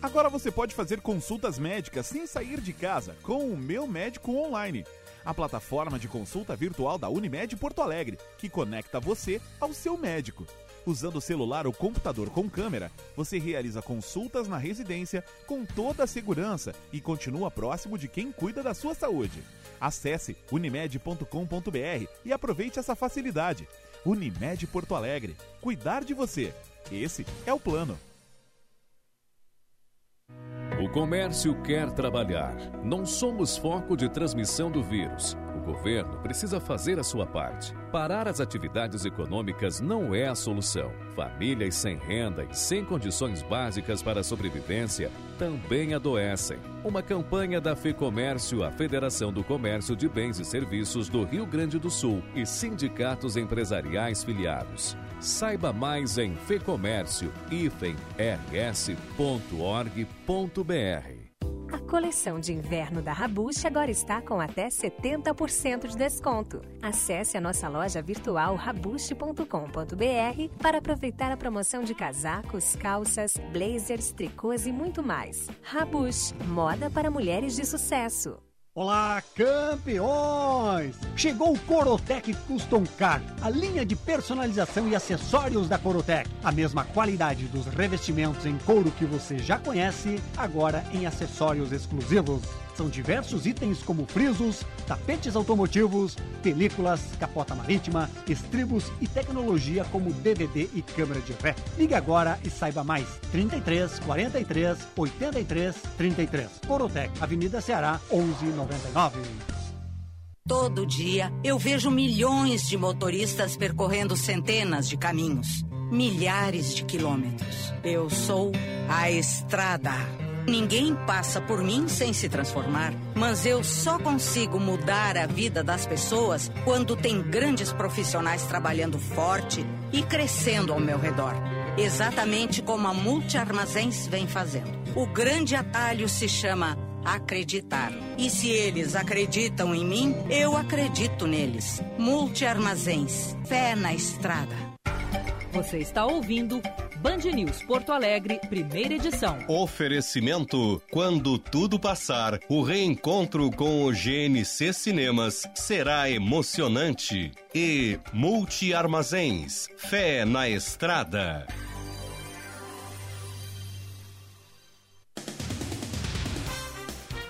Agora você pode fazer consultas médicas sem sair de casa com o Meu Médico Online, a plataforma de consulta virtual da Unimed Porto Alegre, que conecta você ao seu médico. Usando o celular ou computador com câmera, você realiza consultas na residência com toda a segurança e continua próximo de quem cuida da sua saúde. Acesse unimed.com.br e aproveite essa facilidade. Unimed Porto Alegre. Cuidar de você. Esse é o plano. O comércio quer trabalhar. Não somos foco de transmissão do vírus. Governo precisa fazer a sua parte. Parar as atividades econômicas não é a solução. Famílias sem renda e sem condições básicas para a sobrevivência também adoecem. Uma campanha da FEComércio, a Federação do Comércio de Bens e Serviços do Rio Grande do Sul e sindicatos empresariais filiados. Saiba mais em fecomércio-rs.org.br. A coleção de inverno da Rabush agora está com até 70% de desconto. Acesse a nossa loja virtual rabush.com.br para aproveitar a promoção de casacos, calças, blazers, tricôs e muito mais. Rabush, moda para mulheres de sucesso. Olá, campeões! Chegou o Corotec Custom Car, a linha de personalização e acessórios da Corotec. A mesma qualidade dos revestimentos em couro que você já conhece, agora em acessórios exclusivos. São diversos itens como frisos, tapetes automotivos, películas, capota marítima, estribos e tecnologia como DVD e câmera de ré. Ligue agora e saiba mais. 33 43 83 33. Corotec, Avenida Ceará, 1199. Todo dia eu vejo milhões de motoristas percorrendo centenas de caminhos, milhares de quilômetros. Eu sou a estrada. Ninguém passa por mim sem se transformar, mas eu só consigo mudar a vida das pessoas quando tem grandes profissionais trabalhando forte e crescendo ao meu redor. Exatamente como a Multi Armazéns vem fazendo. O grande atalho se chama acreditar. E se eles acreditam em mim, eu acredito neles. Multi Armazéns, fé na estrada. Você está ouvindo Band News Porto Alegre, primeira edição. Oferecimento: quando tudo passar, o reencontro com o GNC Cinemas será emocionante. E Multi Armazéns, fé na estrada.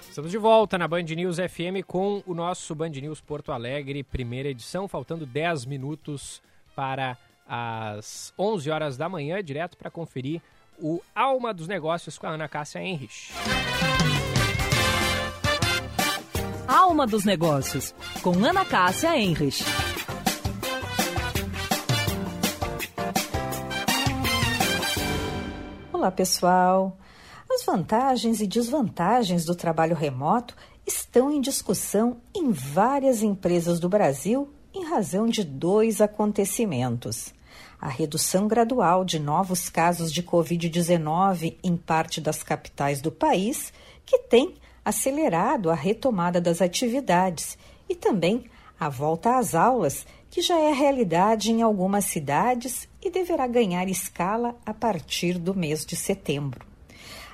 Estamos de volta na Band News FM com o nosso Band News Porto Alegre, primeira edição, faltando 10 minutos para às 11 horas da manhã, direto para conferir o Alma dos Negócios com a Ana Cássia Henrich. Alma dos Negócios, com Ana Cássia Henrich. Olá, pessoal. As vantagens e desvantagens do trabalho remoto estão em discussão em várias empresas do Brasil em razão de dois acontecimentos. A redução gradual de novos casos de Covid-19 em parte das capitais do país, que tem acelerado a retomada das atividades, e também a volta às aulas, que já é realidade em algumas cidades e deverá ganhar escala a partir do mês de setembro.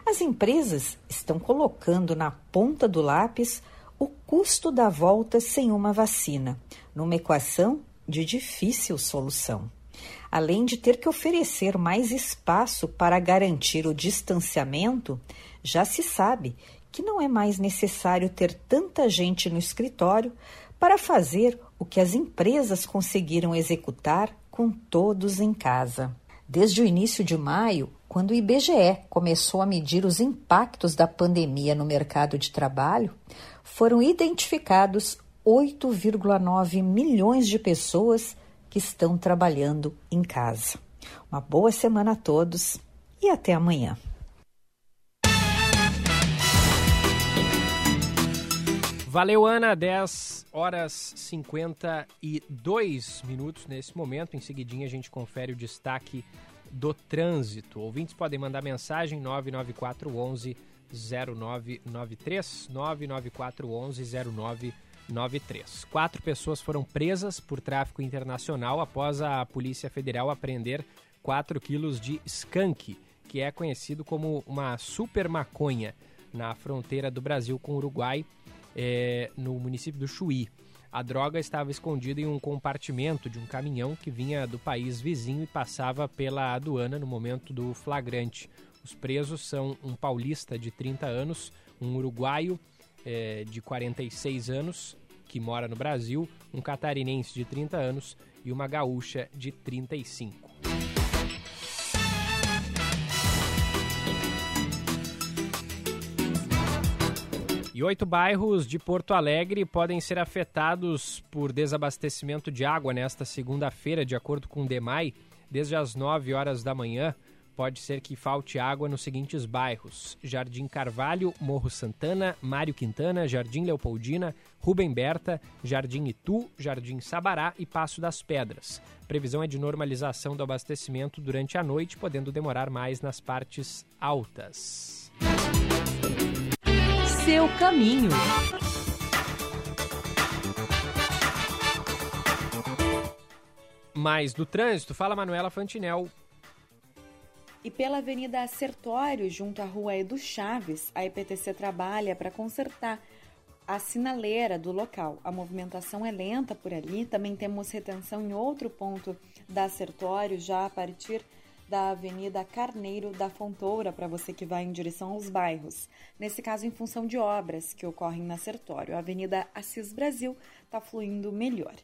As empresas estão colocando na ponta do lápis o custo da volta sem uma vacina, numa equação de difícil solução. Além de ter que oferecer mais espaço para garantir o distanciamento, já se sabe que não é mais necessário ter tanta gente no escritório para fazer o que as empresas conseguiram executar com todos em casa. Desde o início de maio, quando o IBGE começou a medir os impactos da pandemia no mercado de trabalho, foram identificados 8,9 milhões de pessoas que estão trabalhando em casa. Uma boa semana a todos e até amanhã. Valeu, Ana. 10 horas 52 minutos nesse momento. Em seguidinha a gente confere o destaque do trânsito. Ouvintes podem mandar mensagem 99411 0993 99411 0993. Quatro pessoas foram presas por tráfico internacional após a Polícia Federal apreender 4 quilos de skunk, que é conhecido como uma super maconha, na fronteira do Brasil com o Uruguai é, no município do Chuí. A droga estava escondida em um compartimento de um caminhão que vinha do país vizinho e passava pela aduana no momento do flagrante. Os presos são um paulista de 30 anos, um uruguaio é, de 46 anos, que mora no Brasil, um catarinense de 30 anos e uma gaúcha de 35. E oito bairros de Porto Alegre podem ser afetados por desabastecimento de água nesta segunda-feira, de acordo com o DEMAI. Desde as 9 horas da manhã, pode ser que falte água nos seguintes bairros: Jardim Carvalho, Morro Santana, Mário Quintana, Jardim Leopoldina, Rubem Berta, Jardim Itu, Jardim Sabará e Passo das Pedras. Previsão é de normalização do abastecimento durante a noite, podendo demorar mais nas partes altas seu caminho. Mais do trânsito, fala Manuela Fantinel. E pela Avenida Sertório, junto à Rua Edu Chaves, a EPTC trabalha para consertar a sinaleira do local. A movimentação é lenta por ali, também temos retenção em outro ponto da Sertório, já a partir da Avenida Carneiro da Fontoura, para você que vai em direção aos bairros. Nesse caso, em função de obras que ocorrem na Sertório. A Avenida Assis Brasil está fluindo melhor.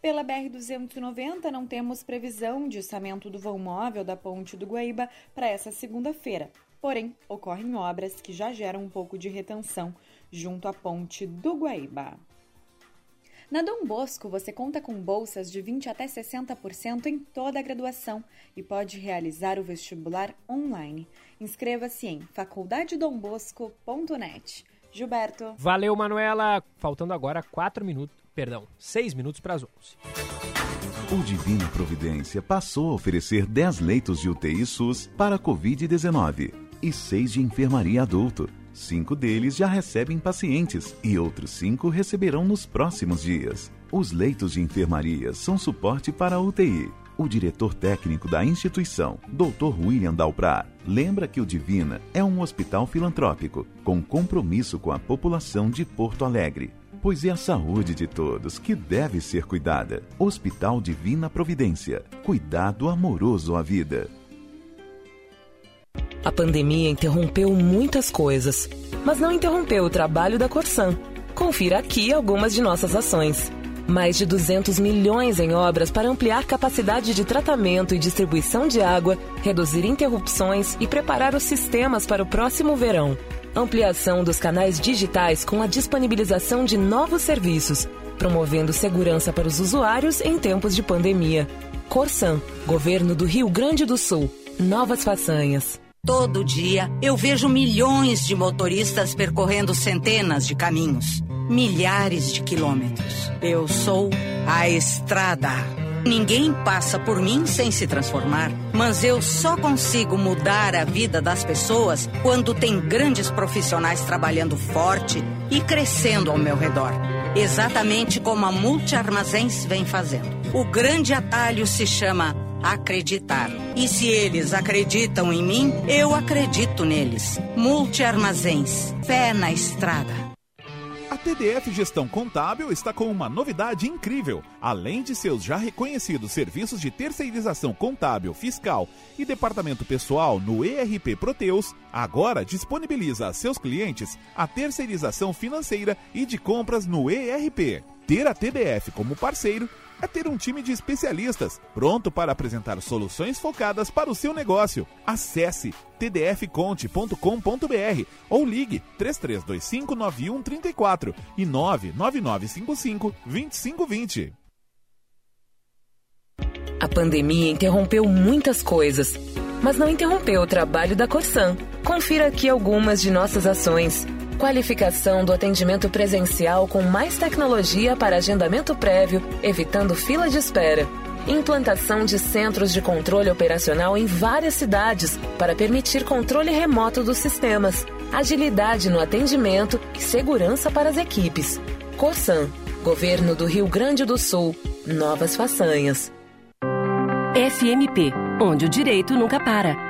Pela BR-290, não temos previsão de içamento do vão móvel da Ponte do Guaíba para essa segunda-feira. Porém, ocorrem obras que já geram um pouco de retenção junto à Ponte do Guaíba. Na Dom Bosco, você conta com bolsas de 20 até 60% em toda a graduação e pode realizar o vestibular online. Inscreva-se em faculdadedombosco.net. Gilberto. Valeu, Manuela. Faltando agora 4 minutos, perdão, 6 minutos para as 11. O Divina Providência passou a oferecer 10 leitos de UTI SUS para Covid-19 e 6 de enfermaria adulto Cinco deles já recebem pacientes e outros cinco receberão nos próximos dias. Os leitos de enfermaria são suporte para a UTI. O diretor técnico da instituição, Dr. William Dalprá, lembra que o Divina é um hospital filantrópico com compromisso com a população de Porto Alegre pois é a saúde de todos que deve ser cuidada. Hospital Divina Providência. Cuidado amoroso à vida. A pandemia interrompeu muitas coisas, mas não interrompeu o trabalho da Corsan. Confira aqui algumas de nossas ações. Mais de 200 milhões em obras para ampliar capacidade de tratamento e distribuição de água, reduzir interrupções e preparar os sistemas para o próximo verão. Ampliação dos canais digitais com a disponibilização de novos serviços, promovendo segurança para os usuários em tempos de pandemia. Corsan, Governo do Rio Grande do Sul. Novas façanhas. Todo dia eu vejo milhões de motoristas percorrendo centenas de caminhos, milhares de quilômetros. Eu sou a estrada. Ninguém passa por mim sem se transformar, mas eu só consigo mudar a vida das pessoas quando tem grandes profissionais trabalhando forte e crescendo ao meu redor. Exatamente como a Multi Armazéns vem fazendo. O grande atalho se chama acreditar. E se eles acreditam em mim, eu acredito neles. Multi Armazéns. Fé na estrada. A TDF Gestão Contábil está com uma novidade incrível. Além de seus já reconhecidos serviços de terceirização contábil, fiscal e departamento pessoal no ERP Proteus, agora disponibiliza a seus clientes a terceirização financeira e de compras no ERP. Ter a TDF como parceiro é ter um time de especialistas pronto para apresentar soluções focadas para o seu negócio. Acesse tdfconte.com.br ou ligue 33259134 e 999552520. A pandemia interrompeu muitas coisas, mas não interrompeu o trabalho da Corsan. Confira aqui algumas de nossas ações. Qualificação do atendimento presencial com mais tecnologia para agendamento prévio, evitando fila de espera. Implantação de centros de controle operacional em várias cidades para permitir controle remoto dos sistemas, agilidade no atendimento e segurança para as equipes. Corsan, Governo do Rio Grande do Sul. Novas façanhas. FMP, onde o direito nunca para.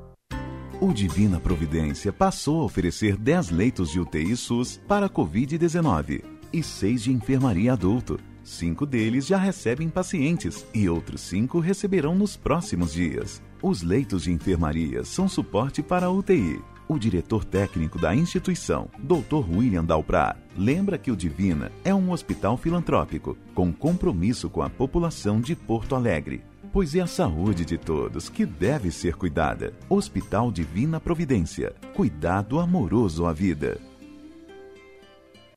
O Divina Providência passou a oferecer 10 leitos de UTI SUS para a Covid-19 e 6 de enfermaria adulto. Cinco deles já recebem pacientes e outros cinco receberão nos próximos dias. Os leitos de enfermaria são suporte para a UTI. O diretor técnico da instituição, Dr. William Dalprat, lembra que o Divina é um hospital filantrópico com compromisso com a população de Porto Alegre pois é a saúde de todos que deve ser cuidada. Hospital Divina Providência. Cuidado amoroso à vida.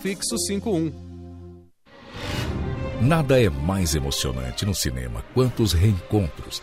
Prefixo 51. Nada é mais emocionante no cinema quanto os reencontros.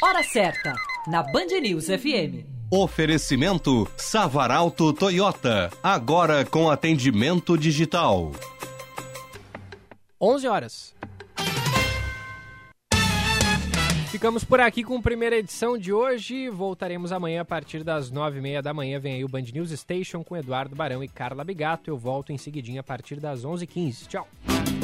Hora certa, na Band News FM. Oferecimento Savaralto Toyota, agora com atendimento digital. 11 horas. Ficamos por aqui com a primeira edição de hoje. Voltaremos amanhã a partir das nove e meia da manhã. Vem aí o Band News Station com Eduardo Barão e Carla Bigato. Eu volto em seguidinha a partir das onze h 15 Tchau.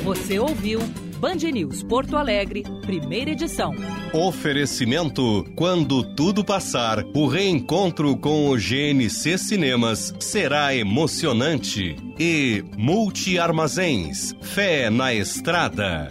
Você ouviu Band News Porto Alegre, primeira edição. Oferecimento: quando tudo passar, o reencontro com o GNC Cinemas será emocionante. E Multi Armazéns, fé na estrada.